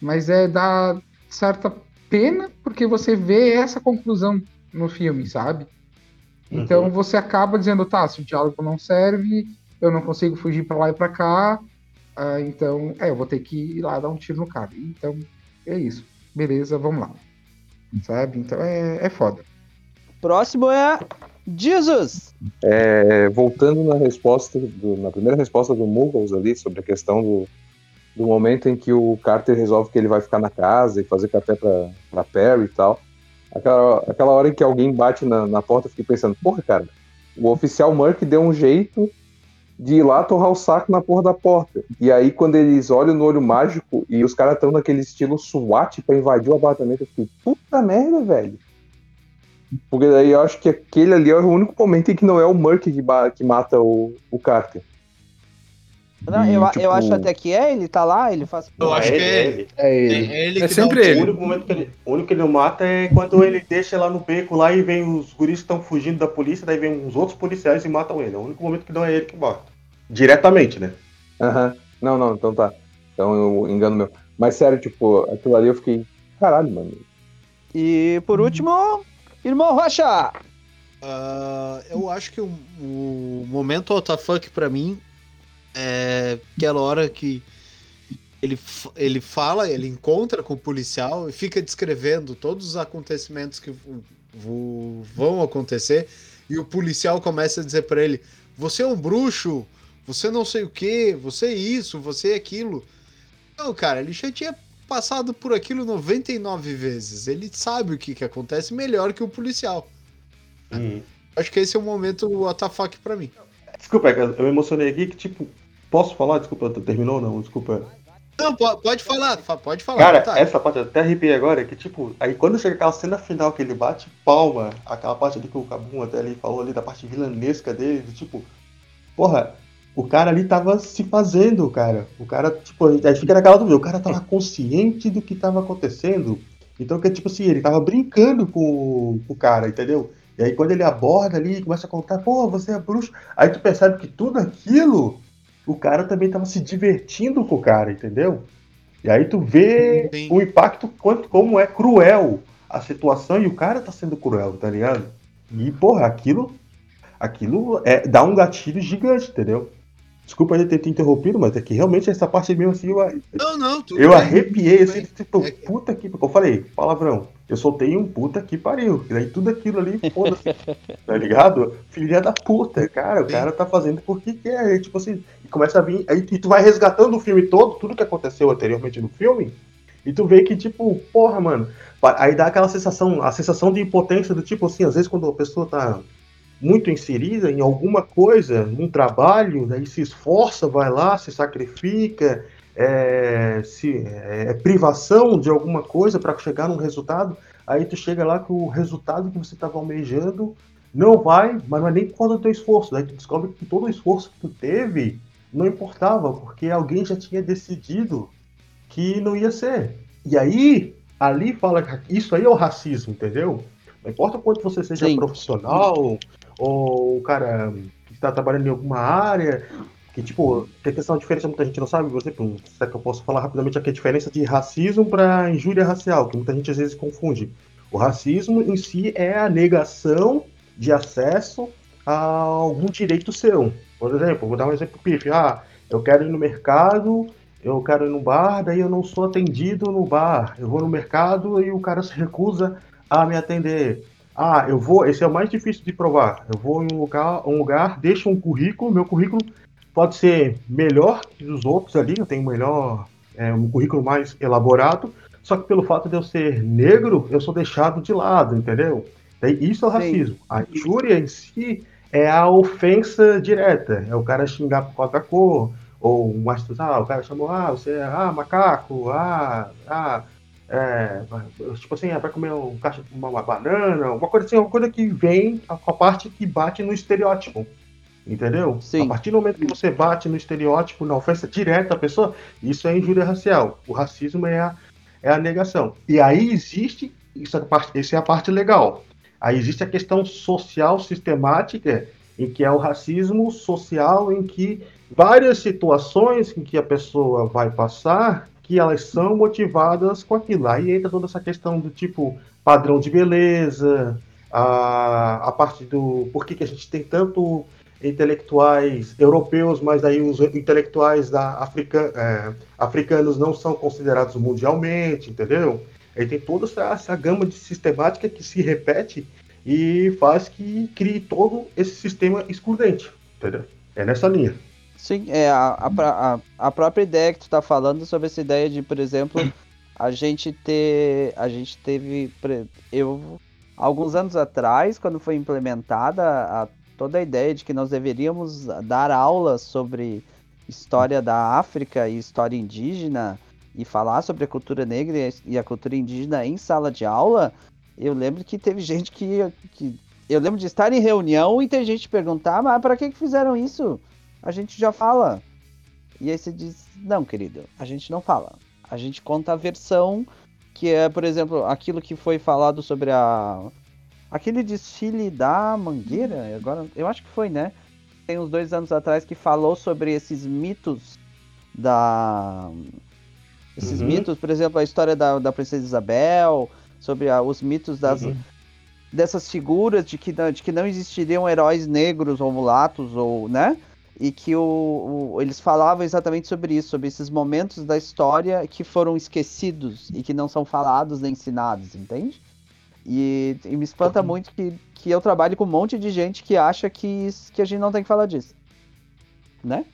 mas é da certa pena porque você vê essa conclusão no filme, sabe? Então Uhum. você acaba dizendo, tá, se o diálogo não serve, eu não consigo fugir pra lá e pra cá, ah, então, é, eu vou ter que ir lá dar um tiro no cara. Então, é isso. Beleza, vamos lá. Sabe? Então é, é foda. Próximo é Jesus. É, voltando na resposta, do- na primeira resposta do Muggles ali, sobre a questão do, do momento em que o Carter resolve que ele vai ficar na casa e fazer café pra, pra Perry e tal. Aquela, aquela hora em que alguém bate na, na porta, eu fiquei pensando, porra, cara, o oficial Murk deu um jeito de ir lá torrar o saco na porra da porta. E aí, quando eles olham no olho mágico e os caras estão naquele estilo SWAT pra invadir o apartamento, eu fiquei, puta merda, velho. Porque daí eu acho que aquele ali é o único momento em que não é o Murk que, que mata o, o Carter. Não, E, eu, tipo, eu acho até que é, ele tá lá, ele faz. Eu acho é que é ele. É ele. É ele É que sempre ele. O único momento que ele, o único que ele não mata é quando ele deixa lá no beco lá e vem os guris que estão fugindo da polícia, daí vem uns outros policiais e matam ele. É o único momento que não é ele que mata. Diretamente, né? Aham. Não, não, então tá. Então eu engano meu. Mas sério, tipo, aquilo ali eu fiquei. Caralho, mano. E por último, irmão Rocha. Ah, eu acho que o, o momento WTF pra mim é aquela hora que ele, ele fala, ele encontra com o policial e fica descrevendo todos os acontecimentos que vão acontecer e o policial começa a dizer pra ele: Você é um bruxo, você não sei o que, você é isso, você é aquilo. Não, cara, ele já tinha passado por aquilo 99 vezes. Ele sabe o que, que acontece melhor que o policial. Uhum. Acho que esse é o momento WTF pra mim. Desculpa, é eu me emocionei aqui que, tipo, posso falar? Desculpa, terminou ou não? Desculpa. Não, po- pode falar, fa- pode falar. Cara, tá. essa parte eu até arrepiei agora, que tipo, aí quando chega aquela cena final que ele bate palma, aquela parte ali que o Cabum até ali falou ali da parte vilanesca dele, de, tipo, porra, o cara ali tava se fazendo, cara. O cara, tipo, a gente fica naquela dúvida, o cara tava consciente do que tava acontecendo. Então, que tipo assim, ele tava brincando com, com o cara, entendeu? E aí quando ele aborda ali, começa a contar, pô, você é bruxo. Aí tu percebe que tudo aquilo, o cara também tava se divertindo com o cara, entendeu? E aí tu vê Sim. o impacto, quanto, como é cruel a situação e o cara tá sendo cruel, tá ligado? E, porra, aquilo, aquilo é, dá um gatilho gigante, entendeu? Desculpa eu ter te interrompido, mas é que realmente essa parte mesmo assim, eu, Não, não, tudo eu bem, arrepiei, tudo assim, bem. tipo, É puta que. Eu falei, palavrão, eu soltei um puta que pariu. E daí tudo aquilo ali, foda-se. tá ligado? Filha da puta, cara. O Sim. cara tá fazendo porque quer. Tipo assim, e começa a vir. Aí e tu vai resgatando o filme todo, tudo que aconteceu anteriormente no filme. E tu vê que, tipo, porra, mano. Aí dá aquela sensação, a sensação de impotência do tipo assim, às vezes quando a pessoa tá muito inserida em alguma coisa, num trabalho, daí se esforça, vai lá, se sacrifica, é, se, é, é privação de alguma coisa para chegar num resultado, aí tu chega lá que o resultado que você estava almejando não vai, mas não é nem por causa do teu esforço, daí tu descobre que todo o esforço que tu teve não importava, porque alguém já tinha decidido que não ia ser. E aí, ali fala que isso aí é o racismo, entendeu? Não importa quanto você seja Sim. profissional, ou o cara está trabalhando em alguma área, que tipo, tem questão de diferença, muita gente não sabe, exemplo, será que eu posso falar rapidamente aqui a diferença de racismo para injúria racial, que muita gente às vezes confunde. O racismo em si é a negação de acesso a algum direito seu. Por exemplo, vou dar um exemplo pife. Ah, eu quero ir no mercado, eu quero ir no bar, daí eu não sou atendido no bar. Eu vou no mercado e o cara se recusa a me atender. Ah, eu vou, esse é o mais difícil de provar. Eu vou em um lugar, um lugar, deixo um currículo, meu currículo pode ser melhor que os outros ali, eu tenho melhor, é, um currículo mais elaborado, só que pelo fato de eu ser negro, eu sou deixado de lado, entendeu? Isso é o Sim. racismo. A injúria em si é a ofensa direta, é o cara xingar por causa da cor, ou um ah, o cara chamou, ah, você é ah, macaco, ah, ah, é, tipo assim, ah, vai comer um caixa uma, uma banana, uma coisa assim, uma coisa que vem com a parte que bate no estereótipo. Entendeu? Sim. A partir do momento que você bate no estereótipo, na ofensa direta à pessoa, isso é injúria racial. O racismo é a, é a negação. E aí existe, isso é a parte, essa é a parte legal. Aí existe a questão social sistemática, em que é o racismo social, em que várias situações em que a pessoa vai passar, que elas são motivadas com aquilo. Aí entra toda essa questão do tipo padrão de beleza, a, a parte do por que, que a gente tem tanto intelectuais europeus, mas aí os intelectuais da Africa, é, africanos não são considerados mundialmente, entendeu? Aí tem toda essa, essa gama de sistemática que se repete e faz que crie todo esse sistema excludente, entendeu? É nessa linha. Sim, é a, a, a, própria ideia que tu tá falando sobre essa ideia de, por exemplo, a gente ter. A gente teve. Eu, alguns anos atrás, quando foi implementada a, toda a ideia de que nós deveríamos dar aulas sobre história da África e história indígena e falar sobre a cultura negra e a- cultura indígena em sala de aula, eu lembro que teve gente que. que eu lembro de estar em reunião e ter gente perguntar, mas para que, que fizeram isso? A gente já fala. E aí você diz, não, querido, a gente não fala. A gente conta a versão que é, por exemplo, aquilo que foi falado sobre a aquele desfile da Mangueira, agora eu acho que foi, né? Tem uns dois anos atrás que falou sobre esses mitos da esses Uhum. mitos, por exemplo, a história da, da princesa Isabel, sobre a- os mitos das, Uhum. dessas figuras de que, não- de que não existiriam heróis negros ou mulatos, ou, né? E que o, o- eles falavam exatamente sobre isso, sobre esses momentos da história que foram esquecidos e que não são falados nem ensinados, entende? E, e me espanta muito que, que eu trabalho com um monte de gente que acha que, que a gente não tem que falar disso. Né?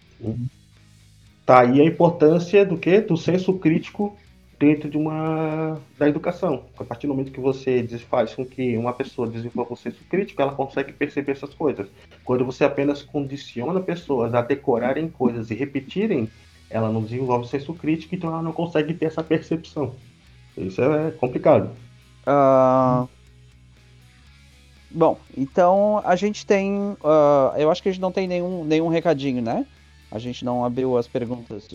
Tá aí a importância do que? Do senso crítico dentro de uma da educação. A partir do momento que você faz com que uma pessoa desenvolva o senso crítico, ela consegue perceber essas coisas. Quando você apenas condiciona pessoas a decorarem coisas e repetirem, ela não desenvolve o senso crítico, então ela não consegue ter essa percepção. Isso é complicado. Ah, Bom, então a gente tem. ah, eu acho que a gente não tem nenhum, nenhum recadinho, né? A gente não abriu as perguntas.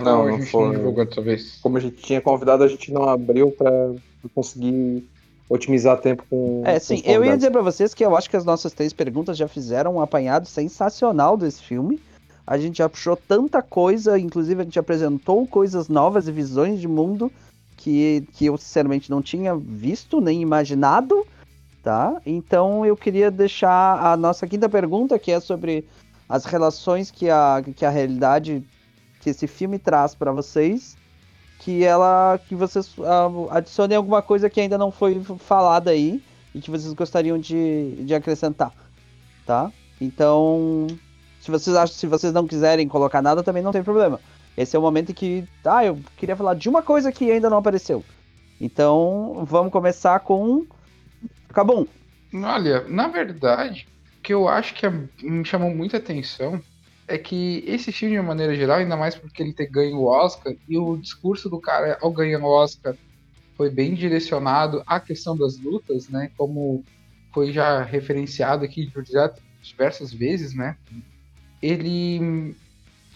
Não, a não gente foi. não divulgou dessa vez. Como a gente tinha convidado, a gente não abriu para conseguir otimizar tempo com. É, com sim, os eu ia dizer pra vocês que eu acho que as nossas três perguntas já fizeram um apanhado sensacional desse filme. A gente já puxou tanta coisa, inclusive a gente apresentou coisas novas e visões de mundo que, que eu sinceramente não tinha visto nem imaginado, tá? Então eu queria deixar a nossa quinta pergunta, que é sobre as relações que a, que a realidade, que esse filme traz para vocês, que ela, que vocês uh, adicionem alguma coisa que ainda não foi falada aí e que vocês gostariam de, de acrescentar, tá? Então, se vocês acham, se vocês não quiserem colocar nada, também não tem problema. Esse é o momento em que, ah, eu queria falar de uma coisa que ainda não apareceu. Então, vamos começar com Cabum. Olha, na verdade, que eu acho que é, me chamou muita atenção é que esse filme, de maneira geral, ainda mais porque ele ter ganho o Oscar, e o discurso do cara ao ganhar o Oscar foi bem direcionado à questão das lutas, né? Como foi já referenciado aqui diversas vezes, né? ele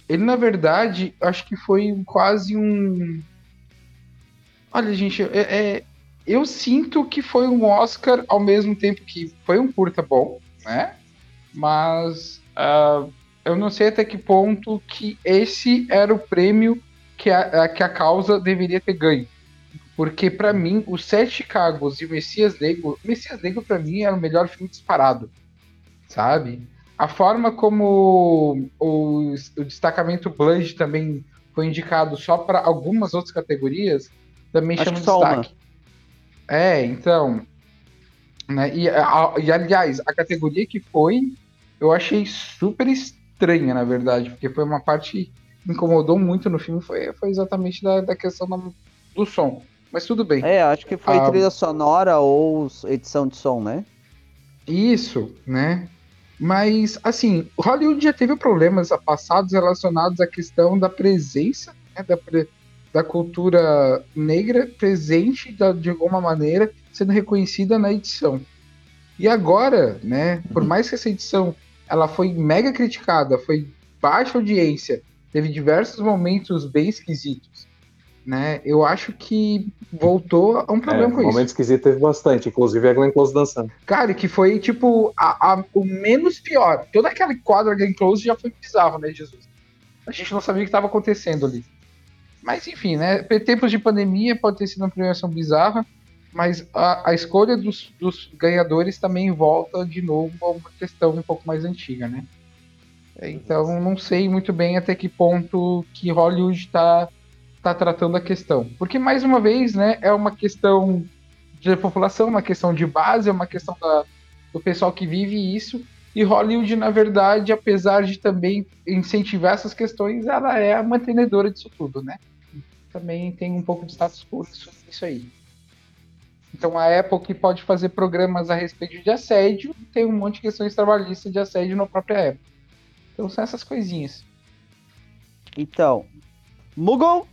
ele na verdade acho que foi quase um olha gente é, é, eu sinto que foi um Oscar ao mesmo tempo que foi um curta bom né mas uh, eu não sei até que ponto que esse era o prêmio que a, que a causa deveria ter ganho porque para mim os Sete Chicagos e o Messias Negro Messias Negro para mim era o melhor filme disparado sabe a forma como o, o destacamento Blood também foi indicado só para algumas outras categorias, também Acho chama de destaque. Uma. É, então. Né, e, a, e, aliás, a categoria que foi, eu achei super estranha, na verdade, porque foi uma parte que me incomodou muito no filme, foi, foi exatamente da, da questão da, do som. Mas tudo bem. É, acho que foi ah, trilha sonora ou edição de som, né? Isso, né? Mas, assim, Hollywood já teve problemas passados relacionados à questão da presença né, da, da cultura negra presente da, de alguma maneira, sendo reconhecida na edição. E agora, né, por uhum. mais que essa edição ela foi mega criticada, foi baixa audiência, teve diversos momentos bem esquisitos né? Eu acho que voltou a um problema é, com isso. Momento esquisito teve bastante, inclusive a Glenn Close dançando. Cara, que foi tipo a, a, o menos pior. Toda aquela quadra Glenn Close já foi bizarro, né, Jesus? A gente não sabia o que estava acontecendo ali. Mas enfim, né? Tempos de pandemia pode ter sido uma premiação bizarra, mas a, a escolha dos, dos, ganhadores também volta de novo a uma questão um pouco mais antiga, né? Então não sei muito bem até que ponto que Hollywood está está tratando a questão. Porque, mais uma vez, né, é uma questão de população, uma questão de base, é uma questão da, do pessoal que vive isso. E Hollywood, na verdade, apesar de também incentivar essas questões, ela é a mantenedora disso tudo, né? Também tem um pouco de status quo isso aí. Então a Apple que pode fazer programas a respeito de assédio, tem um monte de questões trabalhistas de assédio na própria Apple. Então são essas coisinhas. Então, Mughal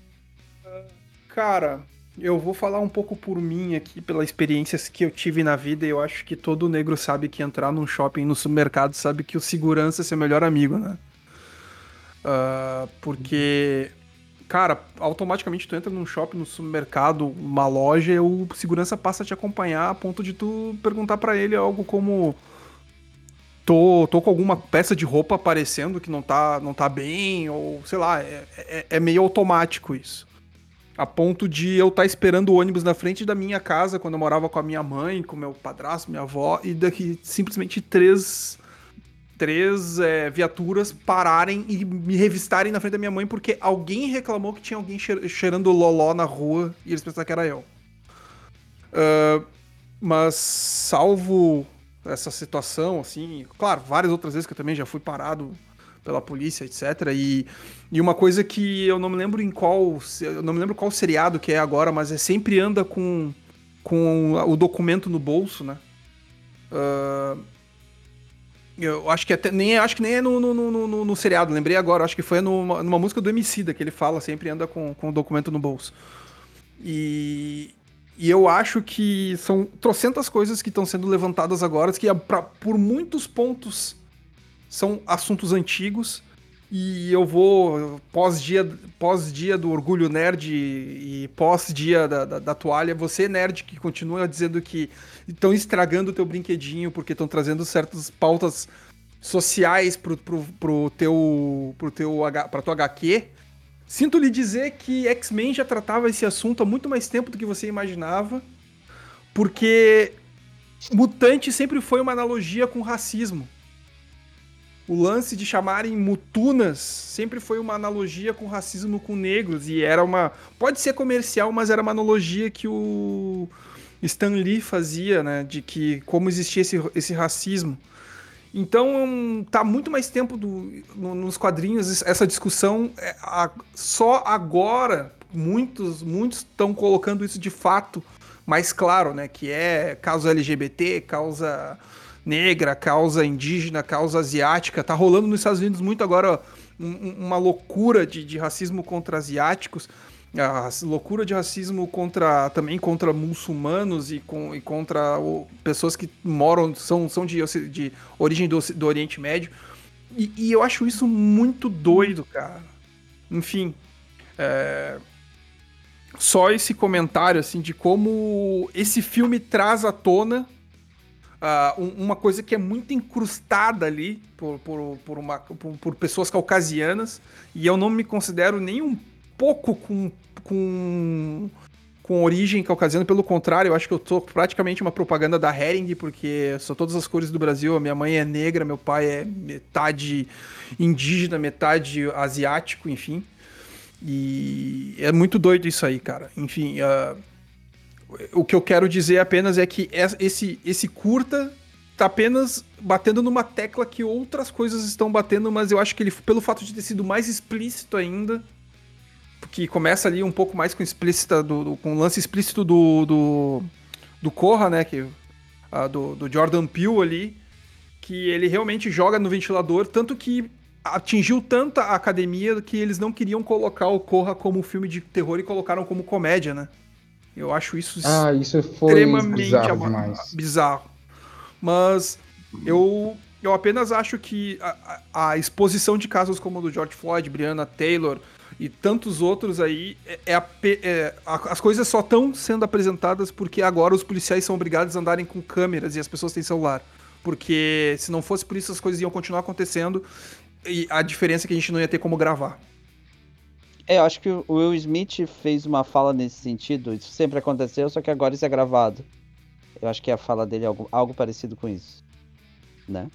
Cara, eu vou falar um pouco por mim aqui, pela experiências que eu tive na vida, e eu acho que todo negro sabe que entrar num shopping, no supermercado, sabe que o segurança é seu melhor amigo, né? Uh, porque, cara, automaticamente tu entra num shopping, no supermercado, uma loja, e o segurança passa a te acompanhar a ponto de tu perguntar para ele algo como tô, tô com alguma peça de roupa aparecendo que não tá, não tá bem, ou sei lá, é, é, é meio automático isso. A ponto de eu estar tá esperando o ônibus na frente da minha casa quando eu morava com a minha mãe, com meu padrasto, minha avó, e daqui simplesmente três, três é, viaturas pararem e me revistarem na frente da minha mãe porque alguém reclamou que tinha alguém cheirando loló na rua e eles pensaram que era eu. Uh, mas salvo essa situação, assim, claro, várias outras vezes que eu também já fui parado pela polícia, etc. E, e uma coisa que eu não me lembro em qual. Eu não me lembro qual seriado que é agora, mas é sempre anda com, com o documento no bolso, né? Uh, eu acho que até nem acho que nem é no, no, no, no, no seriado, lembrei agora, acho que foi numa, numa música do Emicida que ele fala, sempre anda com, com o documento no bolso. E, e eu acho que são trocentas coisas que estão sendo levantadas agora, que pra, por muitos pontos são assuntos antigos e eu vou pós-dia pós -dia do orgulho nerd e pós-dia da, da, da, toalha, você nerd que continua dizendo que estão estragando o teu brinquedinho porque estão trazendo certas pautas sociais pro, pro, pro teu, pro teu, tua HQ, sinto lhe dizer que X-Men já tratava esse assunto há muito mais tempo do que você imaginava, porque mutante sempre foi uma analogia com racismo. O lance de chamarem mutunas sempre foi uma analogia com racismo com negros e era uma pode ser comercial, mas era uma analogia que o Stan Lee fazia, né, de que como existia esse, esse racismo. Então tá muito mais tempo do- no- nos quadrinhos essa discussão é, a- só agora muitos muitos estão colocando isso de fato mais claro, né, que é causa LGBT, causa negra, causa indígena, causa asiática. Tá rolando nos Estados Unidos muito agora um- um- uma loucura de, de racismo contra asiáticos, a loucura de racismo contra também contra muçulmanos e, com, e contra o- pessoas que moram, são, são de, de origem do, do Oriente Médio. E, e eu acho isso muito doido, cara. Enfim. é, Só esse comentário, assim, de como esse filme traz à tona um- uma coisa que é muito incrustada ali por, por, por, uma, por, por pessoas caucasianas, e eu não me considero nem um pouco com, com, com origem caucasiana, pelo contrário, eu acho que eu sou praticamente uma propaganda da Hering, porque sou todas as cores do Brasil, a minha mãe é negra, meu pai é metade indígena, metade asiático, enfim. E é muito doido isso aí, cara. Enfim, ah, o que eu quero dizer apenas é que es- esse, esse curta tá apenas batendo numa tecla que outras coisas estão batendo, mas eu acho que ele, pelo fato de ter sido mais explícito ainda, que começa ali um pouco mais com explícita do, do- com o lance explícito do do, do Corra, né, que ah, do, do Jordan Peele ali, que ele realmente joga no ventilador, tanto que atingiu tanta a academia que eles não queriam colocar o Corra como filme de terror e colocaram como comédia, né? Eu acho isso Ah, isso extremamente bizarro demais. bizarro. Mas eu, eu apenas acho que a, a- exposição de casos como o do George Floyd, Breonna Taylor e tantos outros aí, é, é a é, a- as coisas só estão sendo apresentadas porque agora os policiais são obrigados a andarem com câmeras e as pessoas têm celular. Porque se não fosse por isso, as coisas iam continuar acontecendo e a diferença é que a gente não ia ter como gravar. É, eu acho que o Will Smith fez uma fala nesse sentido. Isso sempre aconteceu, só que agora isso é gravado. Eu acho que a fala dele é algo, algo parecido com isso. Né?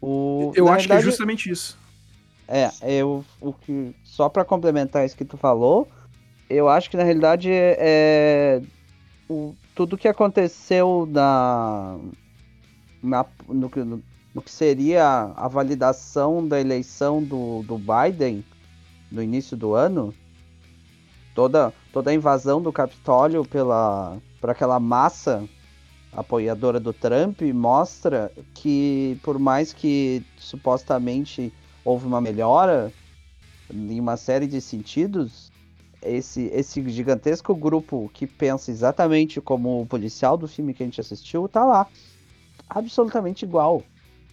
O, Eu acho que é verdade, justamente isso. É, eu, o que, só pra complementar isso que tu falou, eu acho que na realidade é, o, tudo que aconteceu na, na no, que- no, no que seria a validação da eleição do, do Biden no início do ano, toda, toda a invasão do Capitólio pela por aquela massa apoiadora do Trump mostra que por mais que supostamente houve uma melhora em uma série de sentidos, esse, esse gigantesco grupo que pensa exatamente como o policial do filme que a gente assistiu tá lá. Absolutamente igual,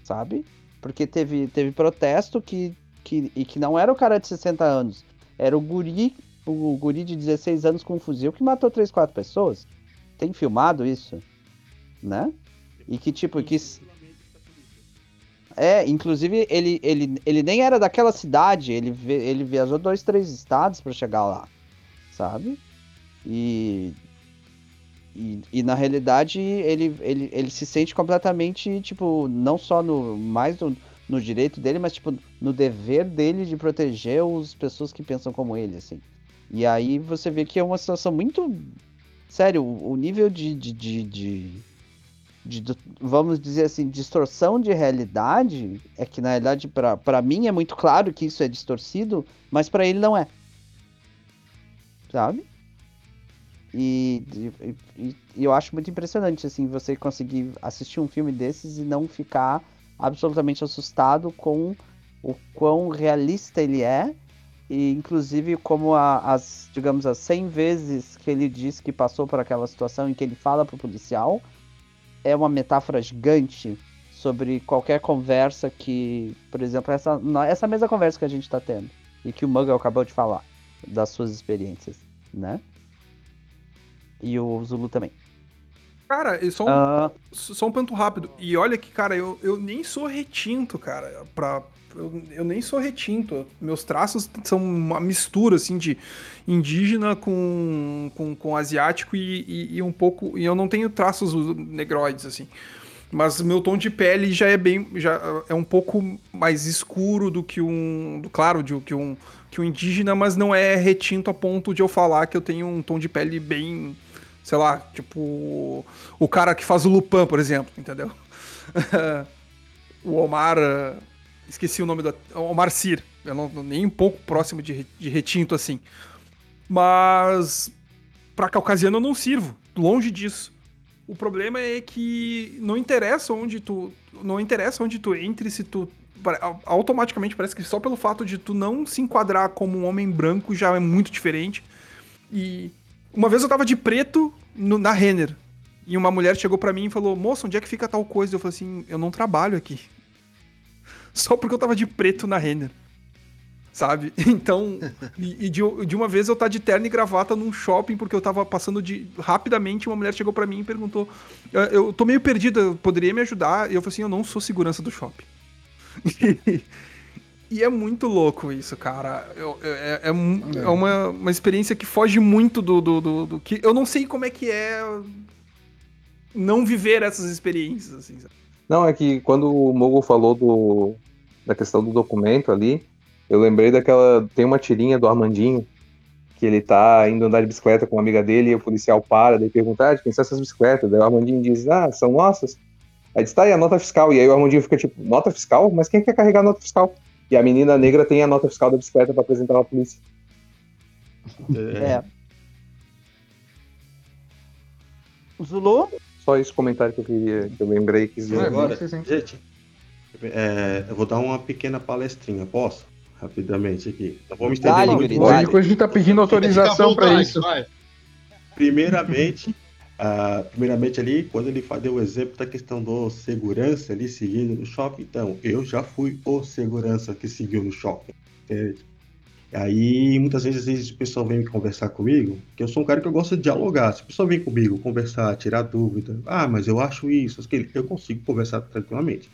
sabe? Porque teve, teve protesto que, que, e que não era o cara de 60 anos, era o guri, o guri de 16 anos com um fuzil que matou 3, 4 pessoas. Tem filmado isso, né? E que tipo, que, é, inclusive ele, ele, ele nem era daquela cidade, ele, ele viajou dois, três estados para chegar lá, sabe? E, e, e na realidade ele, ele, ele se sente completamente, tipo, não só no mais no, no direito dele, mas tipo no dever dele de proteger as pessoas que pensam como ele, assim. E aí você vê que é uma situação muito sério, o, nível de, de, de, de de, vamos dizer assim, distorção de realidade, é que na realidade pra mim é muito claro que isso é distorcido, mas pra ele não é. Sabe? E- e- e eu acho muito impressionante assim você conseguir assistir um filme desses e não ficar absolutamente assustado com o quão realista ele é e inclusive como a- as digamos as 100 vezes que ele diz que passou por aquela situação em que ele fala pro policial é uma metáfora gigante sobre qualquer conversa que, por exemplo, essa, essa mesma conversa que a gente está tendo e que o Muggle acabou de falar das suas experiências, né? E o Zulu também. Cara, e só um, Ah, só um ponto rápido. E olha que, cara, eu, eu nem sou retinto, cara. Pra, eu, eu nem sou retinto. Meus traços são uma mistura, assim, de indígena com, com, com asiático e, e, e um pouco. E eu não tenho traços negroides, assim. Mas meu tom de pele já é bem. já é um pouco mais escuro do que um. do- claro, do que um, que um indígena, mas não é retinto a ponto de eu falar que eu tenho um tom de pele bem. Sei lá, tipo. O cara que faz o Lupin, por exemplo, entendeu? o Omar. eh, Esqueci o nome do. Omar Sir. Eu não, nem um pouco próximo de, de retinto assim. Mas. Pra caucasiano eu não sirvo. Longe disso. O problema é que não interessa onde tu. Não interessa onde tu entre se tu. Automaticamente parece que só pelo fato de tu não se enquadrar como um homem branco já é muito diferente. E uma vez eu tava de preto no- na Renner. E uma mulher chegou pra mim e falou: Moça, onde é que fica tal coisa? Eu falei assim: Eu não trabalho aqui. Só porque eu tava de preto na Renner. Sabe? Então, e, e de, de uma vez eu tá de terno e gravata num shopping porque eu tava passando de. Rapidamente, uma mulher chegou pra mim e perguntou: "Eu- Eu tô meio perdida, poderia me ajudar? E eu falei assim: Eu não sou segurança do shopping. E é muito louco isso, cara. Eu- eu- é, é mu- é uma, uma experiência que foge muito do, do, do, do que. Eu não sei como é que é não viver essas experiências, assim. sabe? Não, é que quando o Mogo falou do, da questão do documento ali, eu lembrei daquela. Tem uma tirinha do Armandinho, que ele tá indo andar de bicicleta com uma amiga dele e o policial para, daí pergunta, ah, de quem são essas bicicletas? Daí o Armandinho diz, ah, são nossas. Aí diz, tá, e a nota fiscal? E aí o Armandinho fica tipo, nota fiscal? Mas quem quer carregar a nota fiscal? E a menina negra tem a nota fiscal da bicicleta pra apresentar à polícia. é. Zulu? Só esse comentário que eu queria, que eu lembrei que E agora, gente, é, eu vou dar uma pequena palestrinha, posso? Rapidamente aqui. Não vou me estender Dale, muito. dale. A gente tá pedindo autorização vontade, isso. vai. Primeiramente, ah, primeiramente ali, quando ele deu o exemplo da questão do segurança ali seguindo no shopping, então, eu já fui o segurança que seguiu no shopping. entende? Aí, muitas vezes, vezes, o pessoal vem conversar comigo, que eu sou um cara que eu gosto de dialogar. Se o pessoal vem comigo conversar, tirar dúvida, ah, mas eu acho isso, aquilo, eu consigo conversar tranquilamente.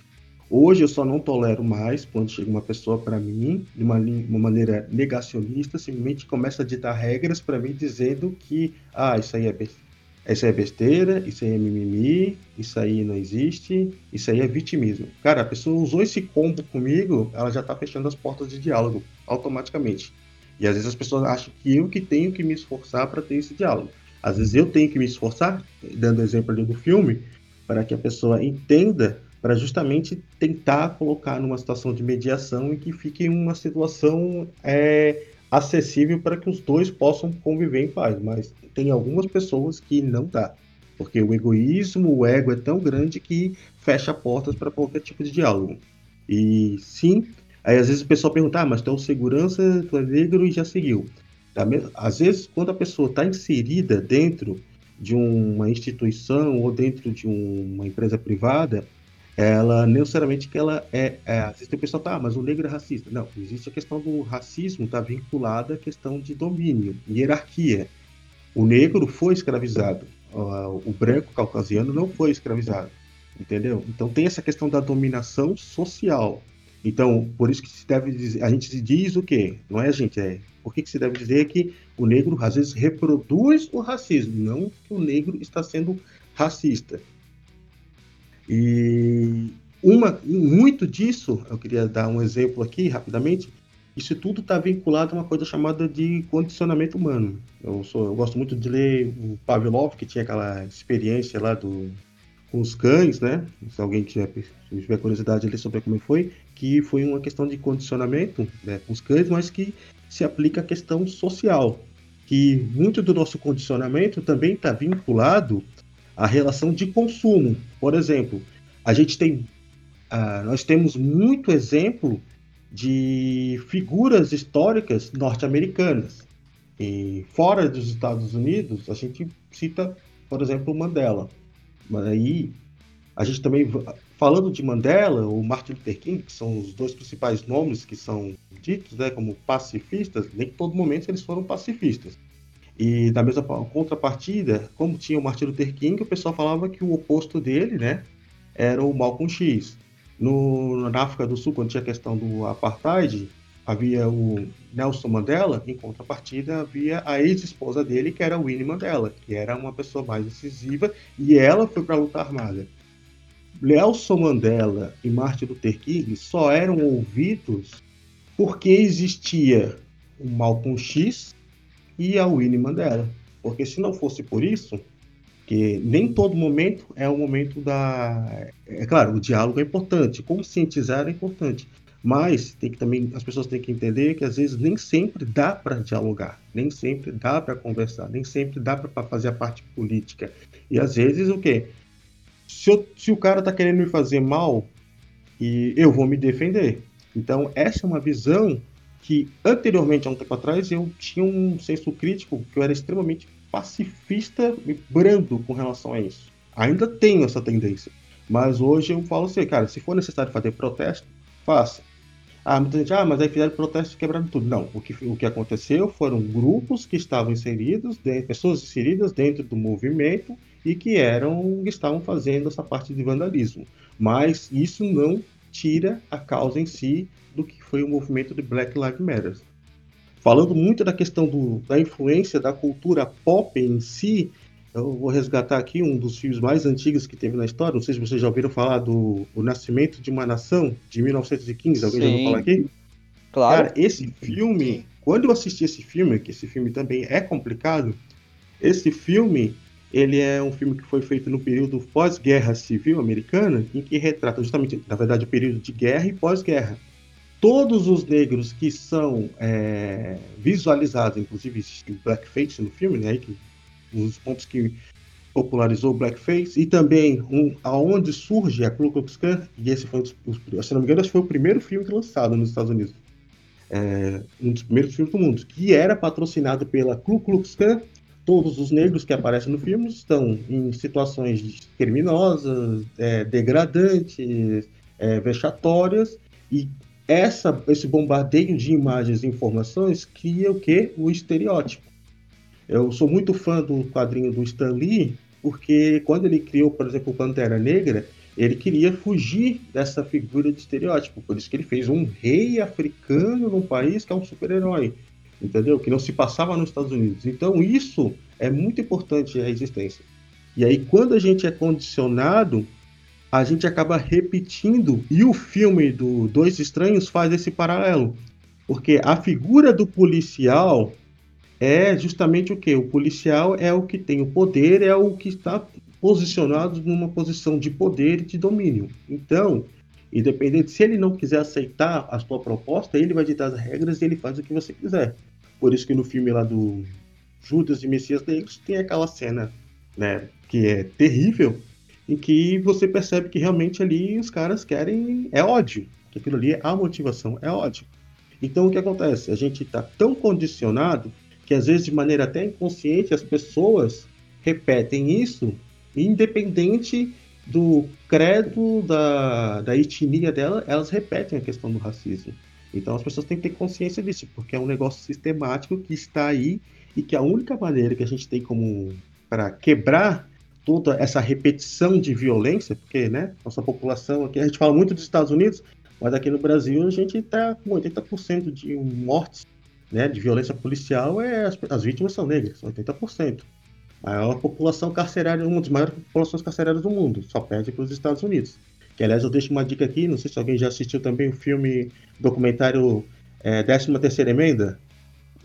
Hoje eu só não tolero mais quando chega uma pessoa para mim de uma, uma maneira negacionista, simplesmente começa a ditar regras para mim dizendo que ah, isso aí é besteira, isso é besteira, isso aí é mimimi, isso aí não existe, isso aí é vitimismo. Cara, a pessoa usou esse combo comigo, ela já tá fechando as portas de diálogo automaticamente. E às vezes as pessoas acham que eu que tenho que me esforçar para ter esse diálogo. Às vezes eu tenho que me esforçar, dando exemplo ali do filme, para que a pessoa entenda para justamente tentar colocar numa situação de mediação e que fique uma situação é, acessível para que os dois possam conviver em paz. Mas tem algumas pessoas que não dá, porque o egoísmo, o ego é tão grande que fecha portas para qualquer tipo de diálogo. E sim, aí às vezes o pessoal pergunta, ah, mas tu é o segurança, tu é negro e já seguiu. Às vezes, quando a pessoa está inserida dentro de uma instituição ou dentro de um- uma empresa privada, ela necessariamente que ela é, é o pessoal tá, ah, mas o negro é racista. Não, existe a questão do racismo, está vinculada à questão de domínio, hierarquia. O negro foi escravizado, o branco caucasiano não foi escravizado, entendeu? Então tem essa questão da dominação social. Então, por isso que se deve dizer, a gente diz o quê? Não é a gente, é por que, que se deve dizer que o negro às vezes reproduz o racismo, não que o negro está sendo racista. E uma, muito disso, eu queria dar um exemplo aqui rapidamente. Isso tudo está vinculado a uma coisa chamada de condicionamento humano. Eu, sou, eu gosto muito de ler o Pavlov, que tinha aquela experiência lá do, com os cães, né? Se alguém tiver, tiver curiosidade ali sobre como foi, que foi uma questão de condicionamento né, com os cães, mas que se aplica à questão social. Que muito do nosso condicionamento também está vinculado à relação de consumo. Por exemplo, a gente tem, ah, nós temos muito exemplo de figuras históricas norte-americanas. E fora dos Estados Unidos, a gente cita, por exemplo, Mandela. Mas aí a gente também, falando de Mandela, o Martin Luther King, que são os dois principais nomes que são ditos né, como pacifistas, nem em todo momento eles foram pacifistas. E da mesma pa- contrapartida, como tinha o Martin Luther King, o pessoal falava que o oposto dele, né, era o Malcolm X. No, na África do Sul, quando tinha a questão do apartheid, havia o Nelson Mandela, em contrapartida havia a ex-esposa dele, que era Winnie Mandela, que era uma pessoa mais decisiva, e ela foi para a luta armada. Nelson Mandela e Martin Luther King só eram ouvidos porque existia o Malcolm X e a Winnie Mandela. Porque se não fosse por isso, que nem todo momento é o momento da. É claro, o diálogo é importante, conscientizar é importante. Mas tem que também as pessoas têm que entender que às vezes nem sempre dá para dialogar, nem sempre dá para conversar, nem sempre dá para fazer a parte política. E às vezes o quê? Se, eu- se o cara tá querendo me fazer mal, e eu vou me defender. Então essa é uma visão que anteriormente, há um tempo atrás, eu tinha um senso crítico que eu era extremamente pacifista e brando com relação a isso. Ainda tenho essa tendência. Mas hoje eu falo assim, cara, se for necessário fazer protesto, faça. Ah, muita gente, ah, mas aí fizeram protesto e quebraram tudo. Não, o que, o que aconteceu foram grupos que estavam inseridos, de- pessoas inseridas dentro do movimento e que eram, estavam fazendo essa parte de vandalismo. Mas isso não tira a causa em si do que foi o movimento de Black Lives Matter. Falando muito da questão do- da influência da cultura pop em si, eu vou resgatar aqui um dos filmes mais antigos que teve na história. Não sei se vocês já ouviram falar do O Nascimento de uma Nação, de 1915. Alguém já ouviu Sim. falar aqui? Claro. Cara, esse filme, quando eu assisti esse filme, que esse filme também é complicado, esse filme, ele é um filme que foi feito no período pós-guerra civil americana, em que retrata justamente, na verdade, o período de guerra e pós-guerra. Todos os negros que são é, visualizados, inclusive existe blackface no filme, né, que um dos pontos que popularizou o blackface, e também um, aonde surge a Ku Klux Klan, e esse foi, um se não me engano, foi o primeiro filme lançado nos Estados Unidos um dos primeiros filmes do mundo, que era patrocinado pela Ku Klux Klan. Todos os negros que aparecem no filme estão em situações criminosas, é, degradantes, é, vexatórias, e essa, esse bombardeio de imagens e informações cria o que? O estereótipo. Eu sou muito fã do quadrinho do Stan Lee, porque quando ele criou, por exemplo, Pantera Negra, ele queria fugir dessa figura de estereótipo. Por isso que ele fez um rei africano num país que é um super-herói. Entendeu? Que não se passava nos Estados Unidos. Então, isso é muito importante a existência. E aí, quando a gente é condicionado, a gente acaba repetindo. E o filme do Dois Estranhos faz esse paralelo. Porque a figura do policial é justamente o que? O policial é o que tem o poder, é o que está posicionado numa posição de poder e de domínio. Então, independente se ele não quiser aceitar a sua proposta, ele vai ditar as regras e ele faz o que você quiser. Por isso que no filme lá do Judas e Messias Negros tem aquela cena, né, que é terrível, em que você percebe que realmente ali os caras querem é ódio, aquilo ali a motivação é ódio. Então o que acontece? A gente está tão condicionado que às vezes de maneira até inconsciente as pessoas repetem isso independente do credo, da, da etnia dela, elas repetem a questão do racismo. Então as pessoas têm que ter consciência disso, porque é um negócio sistemático que está aí e que a única maneira que a gente tem como para quebrar toda essa repetição de violência, porque né, nossa população aqui, a gente fala muito dos Estados Unidos, mas aqui no Brasil a gente está com 80% de mortes né, de violência policial, é, as, as vítimas são negras, 80%. A maior população carcerária, uma das maiores populações carcerárias do mundo, só perde para os Estados Unidos. Que, aliás, eu deixo uma dica aqui, não sei se alguém já assistiu também o filme documentário é, 13ª Emenda.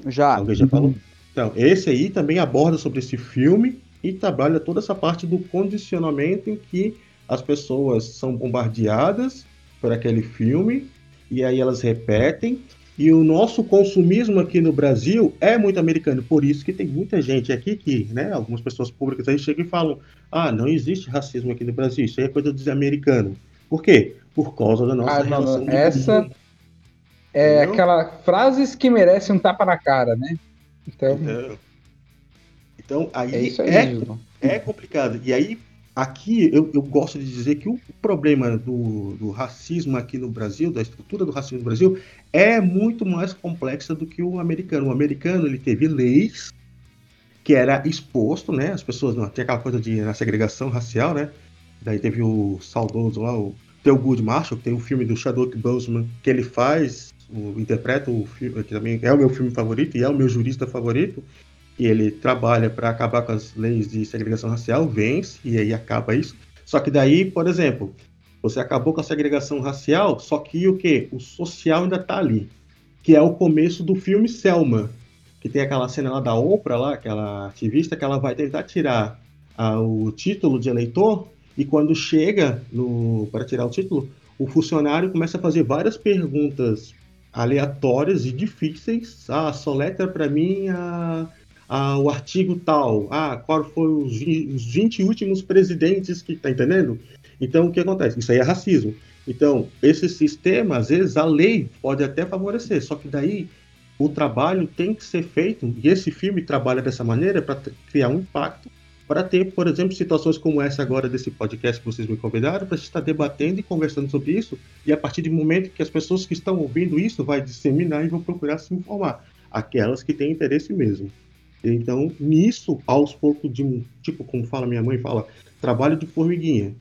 Já. Alguém já falou? Então, esse aí também aborda sobre esse filme e trabalha toda essa parte do condicionamento em que as pessoas são bombardeadas por aquele filme e aí elas repetem. E o nosso consumismo aqui no Brasil é muito americano, por isso que tem muita gente aqui que, né, algumas pessoas públicas aí chegam e falam: ah, não existe racismo aqui no Brasil, isso aí é coisa dos americanos. Por quê? Por causa da nossa Ah, relação não, essa- mundo. É Entendeu? aquela frases que merecem um tapa na cara, né? Então, Então, então aí é isso aí é mesmo. É complicado. E aí, aqui, eu, eu gosto de dizer que o problema do, do racismo aqui no Brasil, da estrutura do racismo no Brasil, é muito mais complexa do que o americano. O americano, ele teve leis que era exposto, né? As pessoas não tinha aquela coisa de na segregação racial, né? Daí teve o saudoso lá, o Good Marshall, que tem um filme do Chadwick Boseman que ele faz, o, interpreta o filme, que também é o meu filme favorito e é o meu jurista favorito. E ele trabalha para acabar com as leis de segregação racial, vence e aí acaba isso. Só que daí, por exemplo, você acabou com a segregação racial, só que o que? O social ainda tá ali. Que é o começo do filme Selma, que tem aquela cena lá da Oprah, lá, aquela ativista, que ela vai tentar tirar ah, o título de eleitor, e quando chega para tirar o título, o funcionário começa a fazer várias perguntas aleatórias e difíceis. Ah, soletra para mim a, a, o artigo tal. Ah, qual foram os, os 20 últimos presidentes que. Tá entendendo? Então, o que acontece? Isso aí é racismo. Então, esse sistema, às vezes, a lei pode até favorecer, só que daí o trabalho tem que ser feito, e esse filme trabalha dessa maneira para criar um impacto, para ter, por exemplo, situações como essa agora desse podcast que vocês me convidaram, para estar debatendo e conversando sobre isso, e a partir do momento que as pessoas que estão ouvindo isso vai disseminar e vão procurar se informar, aquelas que têm interesse mesmo. Então, nisso, aos poucos, de tipo, como fala minha mãe, fala, trabalho de formiguinha.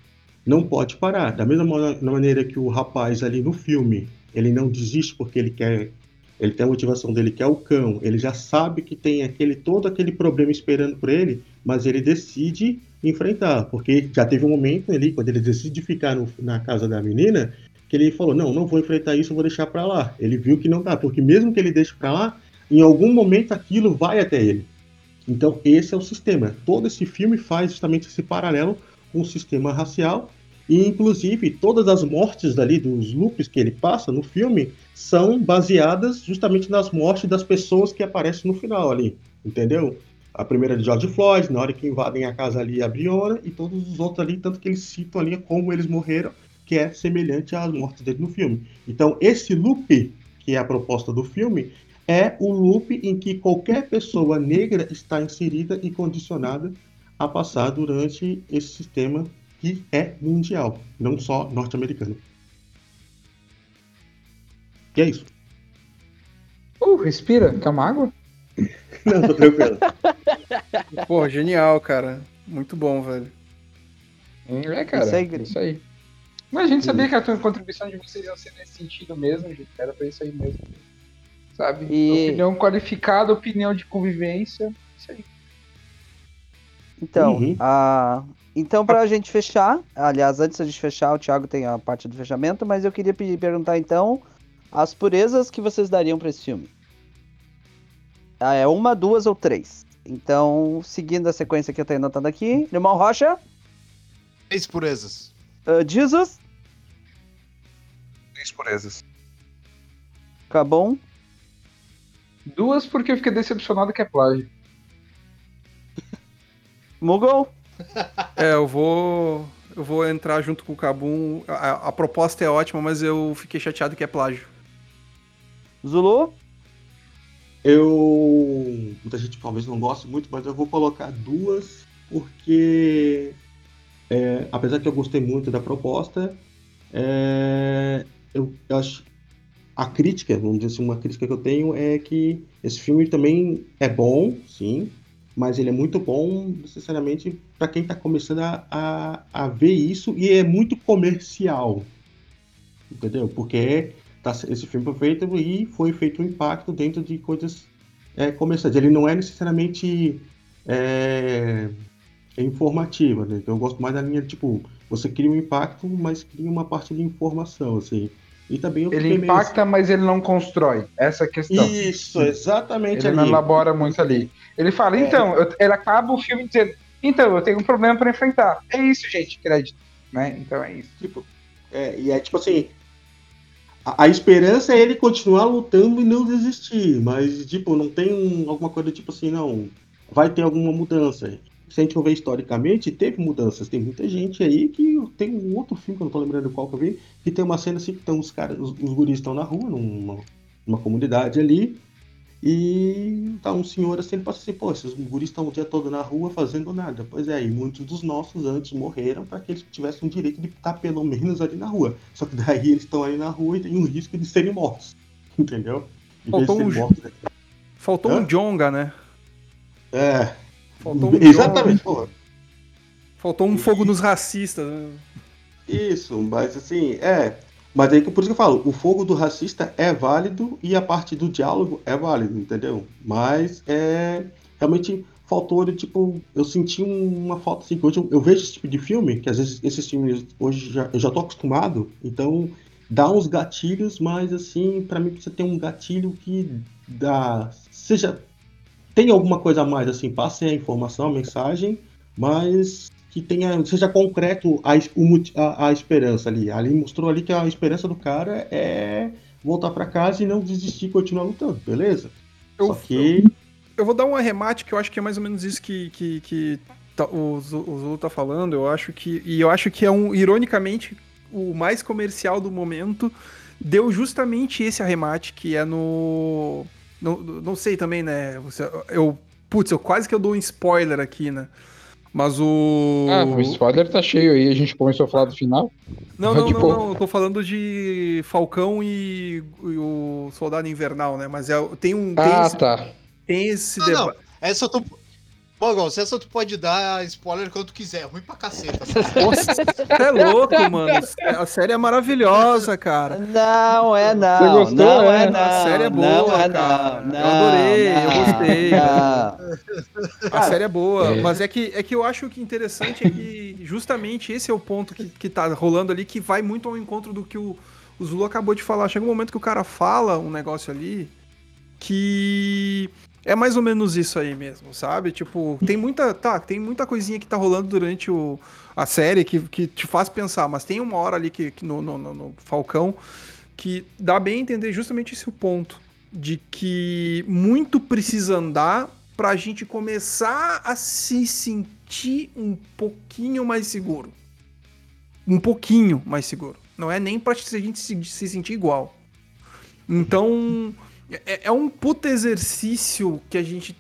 Não pode parar. Da mesma maneira que o rapaz ali no filme, ele não desiste porque ele quer ele tem a motivação dele que é o cão, ele já sabe que tem aquele todo aquele problema esperando por ele, mas ele decide enfrentar, porque já teve um momento ali quando ele decide ficar no, na casa da menina, que ele falou: "Não, não vou enfrentar isso, vou deixar para lá". Ele viu que não dá, porque mesmo que ele deixe para lá, em algum momento aquilo vai até ele. Então, esse é o sistema. Todo esse filme faz justamente esse paralelo o sistema racial e, inclusive, todas as mortes dali, dos loops que ele passa no filme, são baseadas justamente nas mortes das pessoas que aparecem no final ali, entendeu? A primeira de George Floyd, na hora que invadem a casa ali, a Briona, e todos os outros ali, tanto que eles citam ali como eles morreram, que é semelhante às mortes dele no filme. Então, esse loop, que é a proposta do filme, é o loop em que qualquer pessoa negra está inserida e condicionada a passar durante esse sistema que é mundial, não só norte-americano. E é isso. Uh, respira. Quer uma água? não, tô tranquilo. Pô, genial, cara. Muito bom, velho. É, cara. Isso aí. Isso aí. Mas a gente sabia que a contribuição de vocês ia ser nesse sentido mesmo, gente. Era pra isso aí mesmo. Sabe? E... Opinião qualificada, opinião de convivência. Isso aí. Então, uhum. a, então, para a gente fechar, aliás, antes da gente fechar, o Thiago tem a parte do fechamento, mas eu queria perguntar então as purezas que vocês dariam para esse filme. Ah, é uma, duas ou três. Então, seguindo a sequência que eu tenho anotado aqui, Irmão Rocha. Três purezas. Uh, Jesus. Três purezas. Cabon. Duas porque eu fiquei decepcionado que é plágio. Muggle. É, eu vou. Eu vou entrar junto com o Kabum. A, a, proposta é ótima, mas eu fiquei chateado que é plágio. Zulu? Eu. Muita gente talvez não goste muito, mas eu vou colocar duas, porque. É, apesar que eu gostei muito da proposta, é, eu, eu acho. A crítica, vamos dizer assim, uma crítica que eu tenho é que esse filme também é bom, sim, mas ele é muito bom, necessariamente, para quem está começando a, a, a, ver isso, e é muito comercial. Entendeu? Porque tá, esse filme foi feito e foi feito um impacto dentro de coisas é, comerciais. Ele não é necessariamente é, é informativa, né? Então eu gosto mais da linha, tipo, você cria um impacto, mas cria uma parte de informação, assim. E também ele impacta, meio... mas ele não constrói. Essa é a questão. Isso, exatamente. Ele ali. não elabora muito ali. Ele fala, é. então, eu, ele acaba o filme dizendo, então, eu tenho um problema para enfrentar. É isso, gente, crédito. Né? Então é isso. Tipo, é, e é tipo assim. A, a, esperança é ele continuar lutando e não desistir. Mas, tipo, não tem um, alguma coisa tipo assim, não. Vai ter alguma mudança se a gente for ver historicamente, teve mudanças. Tem muita gente aí que tem um outro filme que eu não tô lembrando qual que eu vi, que tem uma cena assim que estão os caras, os, os guris estão na rua, numa, numa comunidade ali, e tá um senhor assim, ele passa assim, pô, esses guris estão o dia todo na rua fazendo nada. Pois é, e muitos dos nossos antes morreram para que eles tivessem o direito de estar pelo menos ali na rua. Só que daí eles estão ali na rua e tem um risco de serem mortos. Entendeu? Faltou um, mortos, né? Faltou um Jonga, né? É, Faltou um Exatamente, porra. Faltou um fogo nos racistas. né? Isso, mas assim, é. Mas aí por isso que eu falo, o fogo do racista é válido e a parte do diálogo é válido, entendeu? Mas é realmente faltou ele, tipo, eu senti um- uma falta assim, que hoje eu, eu vejo esse tipo de filme, que às vezes esses filmes hoje já, eu já tô acostumado, então dá uns gatilhos, mas assim, pra mim precisa ter um gatilho que dá, seja tem alguma coisa a mais assim, passe a informação, a mensagem, mas que tenha, seja concreto a, a, a esperança ali. Ali mostrou ali que a esperança do cara é voltar pra casa e não desistir e continuar lutando, beleza? Eu, Só que eu vou dar um arremate que eu acho que é mais ou menos isso que, que, que tá- o, o Zulu tá falando. Eu acho que. E eu acho que é um, ironicamente, o mais comercial do momento. Deu justamente esse arremate que é no. Não, não sei também, né? Você- Eu. Putz, eu quase que eu dou um spoiler aqui, né? Mas o. Ah, o spoiler tá cheio aí. A gente começou a falar do final. Não, não, Tipo- não, não. Eu tô falando de Falcão e, e o Soldado Invernal, né? Mas é, tem um. Tem Ah, esse, tá. tem esse Não, deba- não. Essa tu. Bom, Gonçalo, essa tu pode dar spoiler quanto quiser. Ruim pra caceta. Nossa, você é louco, mano. A série é maravilhosa, cara. Não é não. gostou, não é? é não. A série é não boa, é cara. não. Eu adorei, eu não, gostei. não. A série é boa, É. mas é que, é que eu acho que interessante é que justamente esse é o ponto que, que tá rolando ali, que vai muito ao encontro do que o, o Zulu acabou de falar. Chega um momento que o cara fala um negócio ali que é mais ou menos isso aí mesmo, sabe? Tipo, tem muita, tá, tem muita coisinha que tá rolando durante o, a série que, que te faz pensar, mas tem uma hora ali que, que no, no, no- Falcão que dá bem a entender justamente esse ponto de que muito precisa andar pra gente começar a se sentir um pouquinho mais seguro. Um pouquinho mais seguro. Não é nem pra a gente se, se sentir igual. Então, é, é um puta exercício que a gente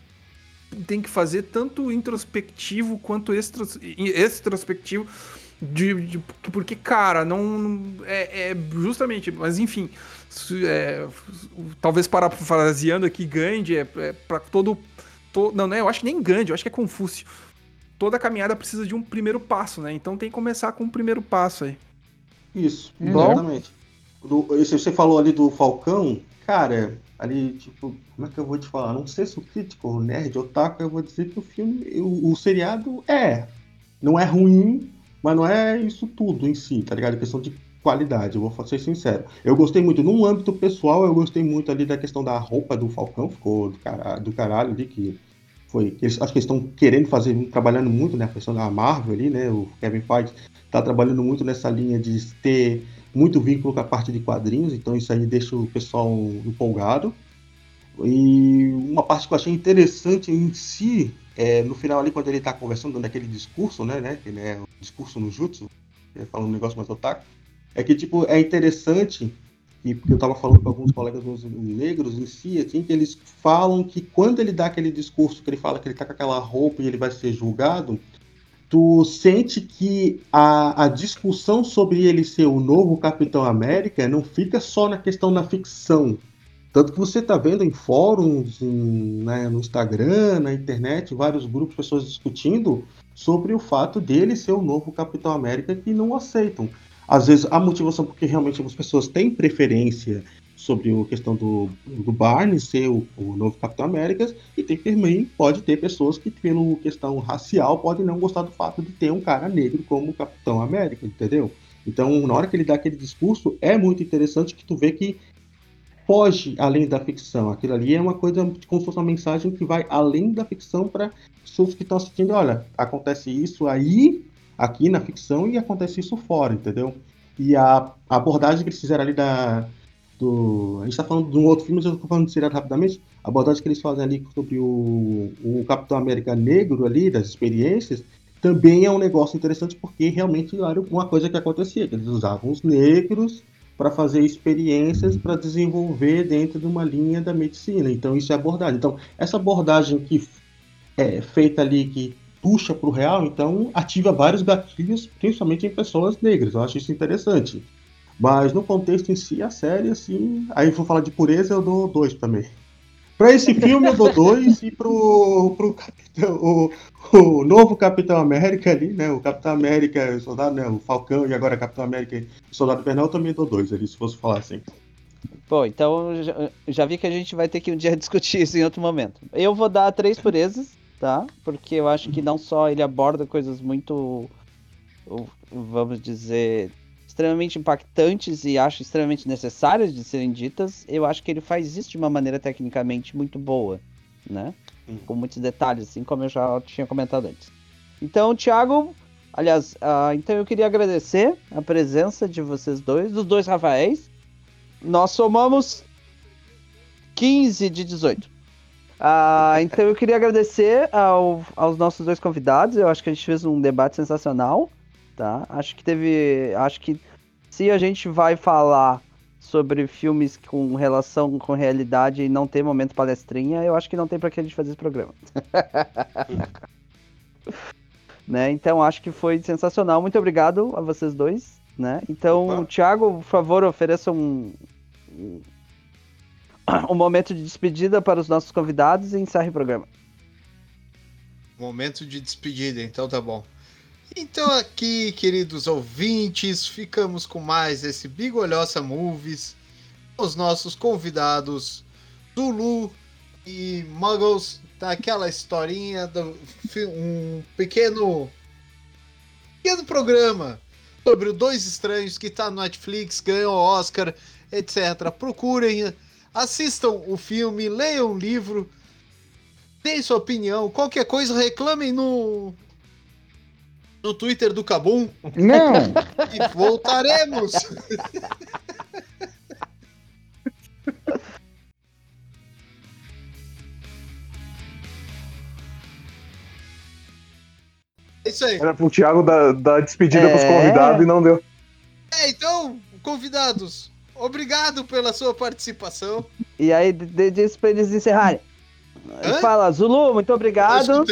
tem que fazer tanto introspectivo quanto extros- extrospectivo. De, de- porque, cara, não. É, é justamente. Mas enfim. su- é, talvez parafraseando aqui, Gandhi é, é para todo, to- Não, né? Eu acho que nem Gandhi, eu acho que é Confúcio. Toda caminhada precisa de um primeiro passo, né? Então tem que começar com o primeiro passo aí. Isso, Bom. exatamente. Do, você falou ali do Falcão, cara, ali, tipo, como é que eu vou te falar? Não sei se o crítico, nerd, otaku, eu vou dizer que o filme, o, o seriado é. Não é ruim, mas não é isso tudo em si, tá ligado? É questão de qualidade, eu vou ser sincero. Eu gostei muito, num âmbito pessoal, eu gostei muito ali da questão da roupa do Falcão, ficou do caralho, do caralho ali, que foi. Eles, acho que estão querendo fazer, trabalhando muito, né? A questão da Marvel ali, né? O Kevin Feige tá trabalhando muito nessa linha de ter muito vínculo com a parte de quadrinhos, então isso aí deixa o pessoal empolgado. E uma parte que eu achei interessante em si, é, no final ali, quando ele tá conversando, dando aquele discurso, né, né, que ele é um discurso no jutsu, é, falando um negócio mais otaku, é que, tipo, é interessante, e porque eu tava falando com alguns colegas meus negros em si, assim, que eles falam que quando ele dá aquele discurso, que ele fala que ele tá com aquela roupa e ele vai ser julgado, tu sente que a, a discussão sobre ele ser o novo Capitão América não fica só na questão da ficção. Tanto que você tá vendo em fóruns, em- né, no Instagram, na internet, vários grupos, pessoas discutindo sobre o fato dele ser o novo Capitão América que não aceitam. Às vezes a motivação porque realmente as pessoas têm preferência sobre a questão do, do Barney ser o, o novo Capitão América e tem também pode ter pessoas que pela questão racial podem não gostar do fato de ter um cara negro como Capitão América, entendeu? Então, na hora que ele dá aquele discurso, é muito interessante que tu vê que foge além da ficção. Aquilo ali é uma coisa como se fosse uma mensagem que vai além da ficção para pessoas que estão assistindo. Olha, acontece isso aí, aqui na ficção, e acontece isso fora, entendeu? E a, a abordagem que eles fizeram ali da. Do, a gente está falando de um outro filme, mas eu estou falando de seriado rapidamente. A abordagem que eles fazem ali sobre o, o Capitão América Negro ali, das experiências, também é um negócio interessante porque realmente era uma coisa que acontecia, que eles usavam os negros para fazer experiências para desenvolver dentro de uma linha da medicina. Então isso é abordagem. Então essa abordagem que é feita ali que puxa para o real, então ativa vários gatilhos, principalmente em pessoas negras. Eu acho isso interessante. Mas no contexto em si, a série, assim. Aí vou falar de pureza, eu dou dois também. Pra esse filme eu dou dois e pro, pro Capitão, o, o novo Capitão América ali, né? O Capitão América, o soldado, né? O Falcão e agora Capitão América e o Soldado Invernal eu também dou dois ali, se fosse falar assim. Bom, então já, já vi que a gente vai ter que um dia discutir isso em outro momento. Eu vou dar três purezas, tá? Porque eu acho que não só ele aborda coisas muito, vamos dizer, extremamente impactantes e acho extremamente necessárias de serem ditas, eu acho que ele faz isso de uma maneira tecnicamente muito boa, né? Com muitos detalhes, assim como eu já tinha comentado antes. Então, Thiago, aliás, uh, então eu queria agradecer a presença de vocês dois, dos dois Rafaéis. Nós somamos 15 de 18. Ah, então eu queria agradecer ao, aos nossos dois convidados. Eu acho que a gente fez um debate sensacional, tá? Acho que teve, acho que se a gente vai falar sobre filmes com relação com realidade e não ter momento palestrinha, eu acho que não tem para que a gente fazer esse programa. né? Então acho que foi sensacional. Muito obrigado a vocês dois. Né? Então, Opa. Thiago, por favor, ofereça um, um momento de despedida para os nossos convidados e encerre o programa. Momento de despedida, então tá bom. Então aqui, queridos ouvintes, ficamos com mais esse Bigolhosa Movies. Os nossos convidados Zulu e Muggles, daquela historinha do um pequeno pequeno programa sobre o Dois Estranhos que está no Netflix, ganhou Oscar, etc. Procurem, assistam o filme, leiam o livro, deem sua opinião, qualquer coisa reclamem no no Twitter do Cabum. Não. E voltaremos. É isso aí. Era pro Thiago dar, dar despedida é... pros convidados e não deu. É, então, convidados, obrigado pela sua participação. E aí, diz pra eles encerrarem. Hã? Fala, Zulu, muito obrigado. Eu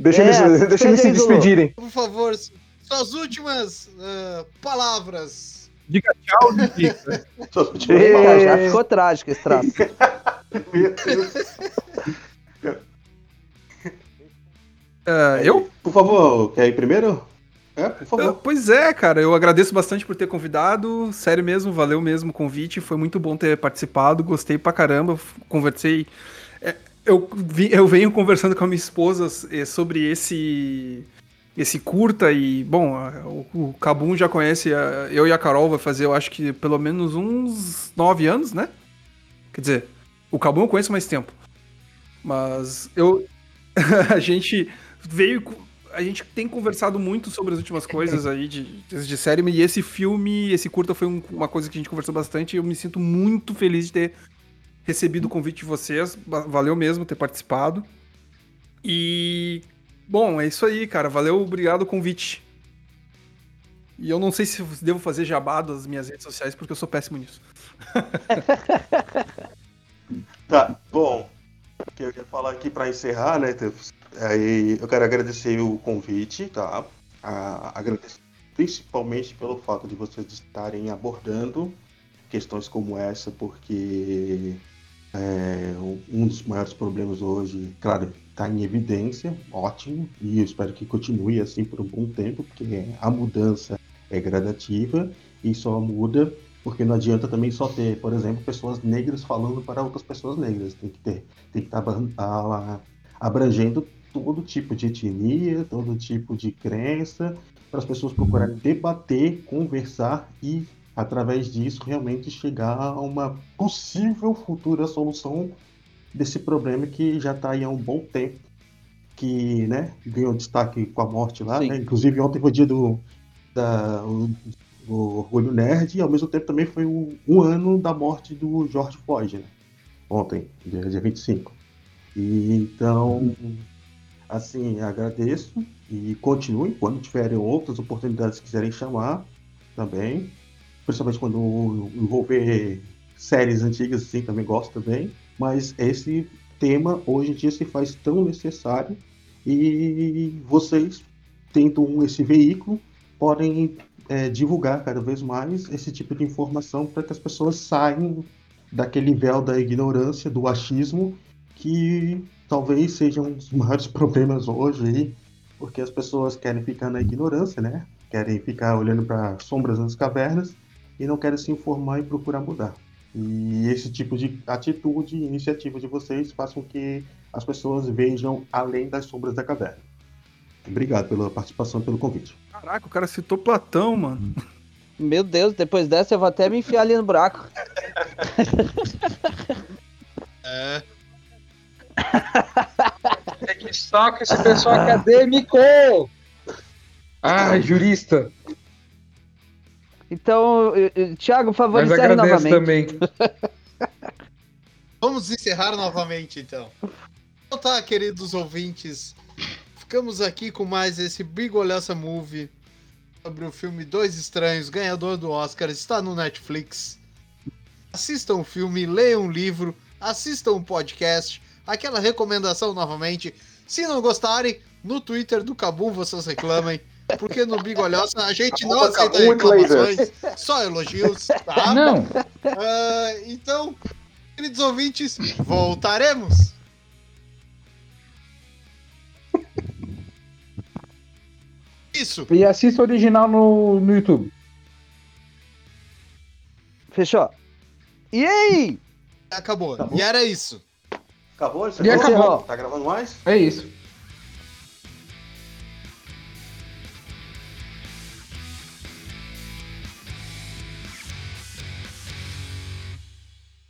Deixa, é, eles, deixa eles se despedirem. Por favor, suas últimas uh, palavras. Diga tchau, Dica. já ficou trágico esse traço. Meu Deus. Uh, eu? Por favor, quer ir primeiro? É, por favor. Uh, pois é, cara, eu agradeço bastante por ter convidado. Sério mesmo, valeu mesmo o convite. Foi muito bom ter participado. Gostei pra caramba. Conversei. Eu, vi, eu venho conversando com a minha esposa é, sobre esse esse curta e, bom, o, Kabum já conhece, a, eu e a Carol vai fazer, eu acho que pelo menos uns nove anos, né? Quer dizer, o Kabum eu conheço mais tempo. Mas eu. a gente veio. A gente tem conversado muito sobre as últimas coisas aí de, de série, e esse filme, esse curta foi um, uma coisa que a gente conversou bastante e eu me sinto muito feliz de ter recebido o convite de vocês. Valeu mesmo ter participado. E. Bom, é isso aí, cara. Valeu, obrigado o convite. E eu não sei se devo fazer jabá das minhas redes sociais, porque eu sou péssimo nisso. tá, bom. O que eu ia falar aqui para encerrar, né? Aí eu quero agradecer o convite, tá? A, agradecer principalmente pelo fato de vocês estarem abordando questões como essa, porque é, um dos maiores problemas hoje, claro, está em evidência, ótimo, e eu espero que continue assim por um bom tempo, porque a mudança é gradativa e só muda porque não adianta também só ter, por exemplo, pessoas negras falando para outras pessoas negras, tem que ter, tem que estar tá abrangendo todo tipo de etnia, todo tipo de crença, para as pessoas procurarem debater, conversar e, através disso, realmente chegar a uma possível futura solução desse problema que já está aí há um bom tempo, que né, ganhou destaque com a morte lá. Né? Inclusive, ontem foi o dia do, da, o, o Orgulho Nerd e, ao mesmo tempo, também foi um, um ano da morte do George Floyd, né? ontem, dia, dia 25. E, então, assim, agradeço e continuem quando tiverem outras oportunidades que quiserem chamar também. Principalmente quando envolver séries antigas, assim, também gosto também. Mas esse tema hoje em dia se faz tão necessário e vocês, tendo esse veículo, podem é, divulgar cada vez mais esse tipo de informação para que as pessoas saiam daquele véu da ignorância, do achismo que talvez seja um dos maiores problemas hoje aí, porque as pessoas querem ficar na ignorância, né? Querem ficar olhando para sombras das cavernas e não querem se informar e procurar mudar. E esse tipo de atitude e iniciativa de vocês faz com que as pessoas vejam além das sombras da caverna. Obrigado pela participação, pelo convite. Caraca, o cara citou Platão, mano. Meu Deus, depois dessa eu vou até me enfiar ali no buraco. É. É que saco esse pessoal acadêmico! Ah, jurista. Então, Thiago, por favor, Mas encerre agradeço novamente. também. Vamos encerrar novamente, então. Então tá, queridos ouvintes. Ficamos aqui com mais esse Big Olhaça Movie sobre o filme Dois Estranhos, ganhador do Oscar, está no Netflix. Assistam o filme, leiam o livro, assistam o podcast, aquela recomendação novamente. Se não gostarem, no Twitter do Cabum vocês reclamem, porque no Big Olhaça a gente não aceita reclamações, só elogios, tá? Não, Ah, então, queridos ouvintes, voltaremos. Isso. e assista o original no, no YouTube. Fechou. E aí? Acabou. Bom. e era isso. Acabou? Isso E acabou. Tá gravando mais? É isso.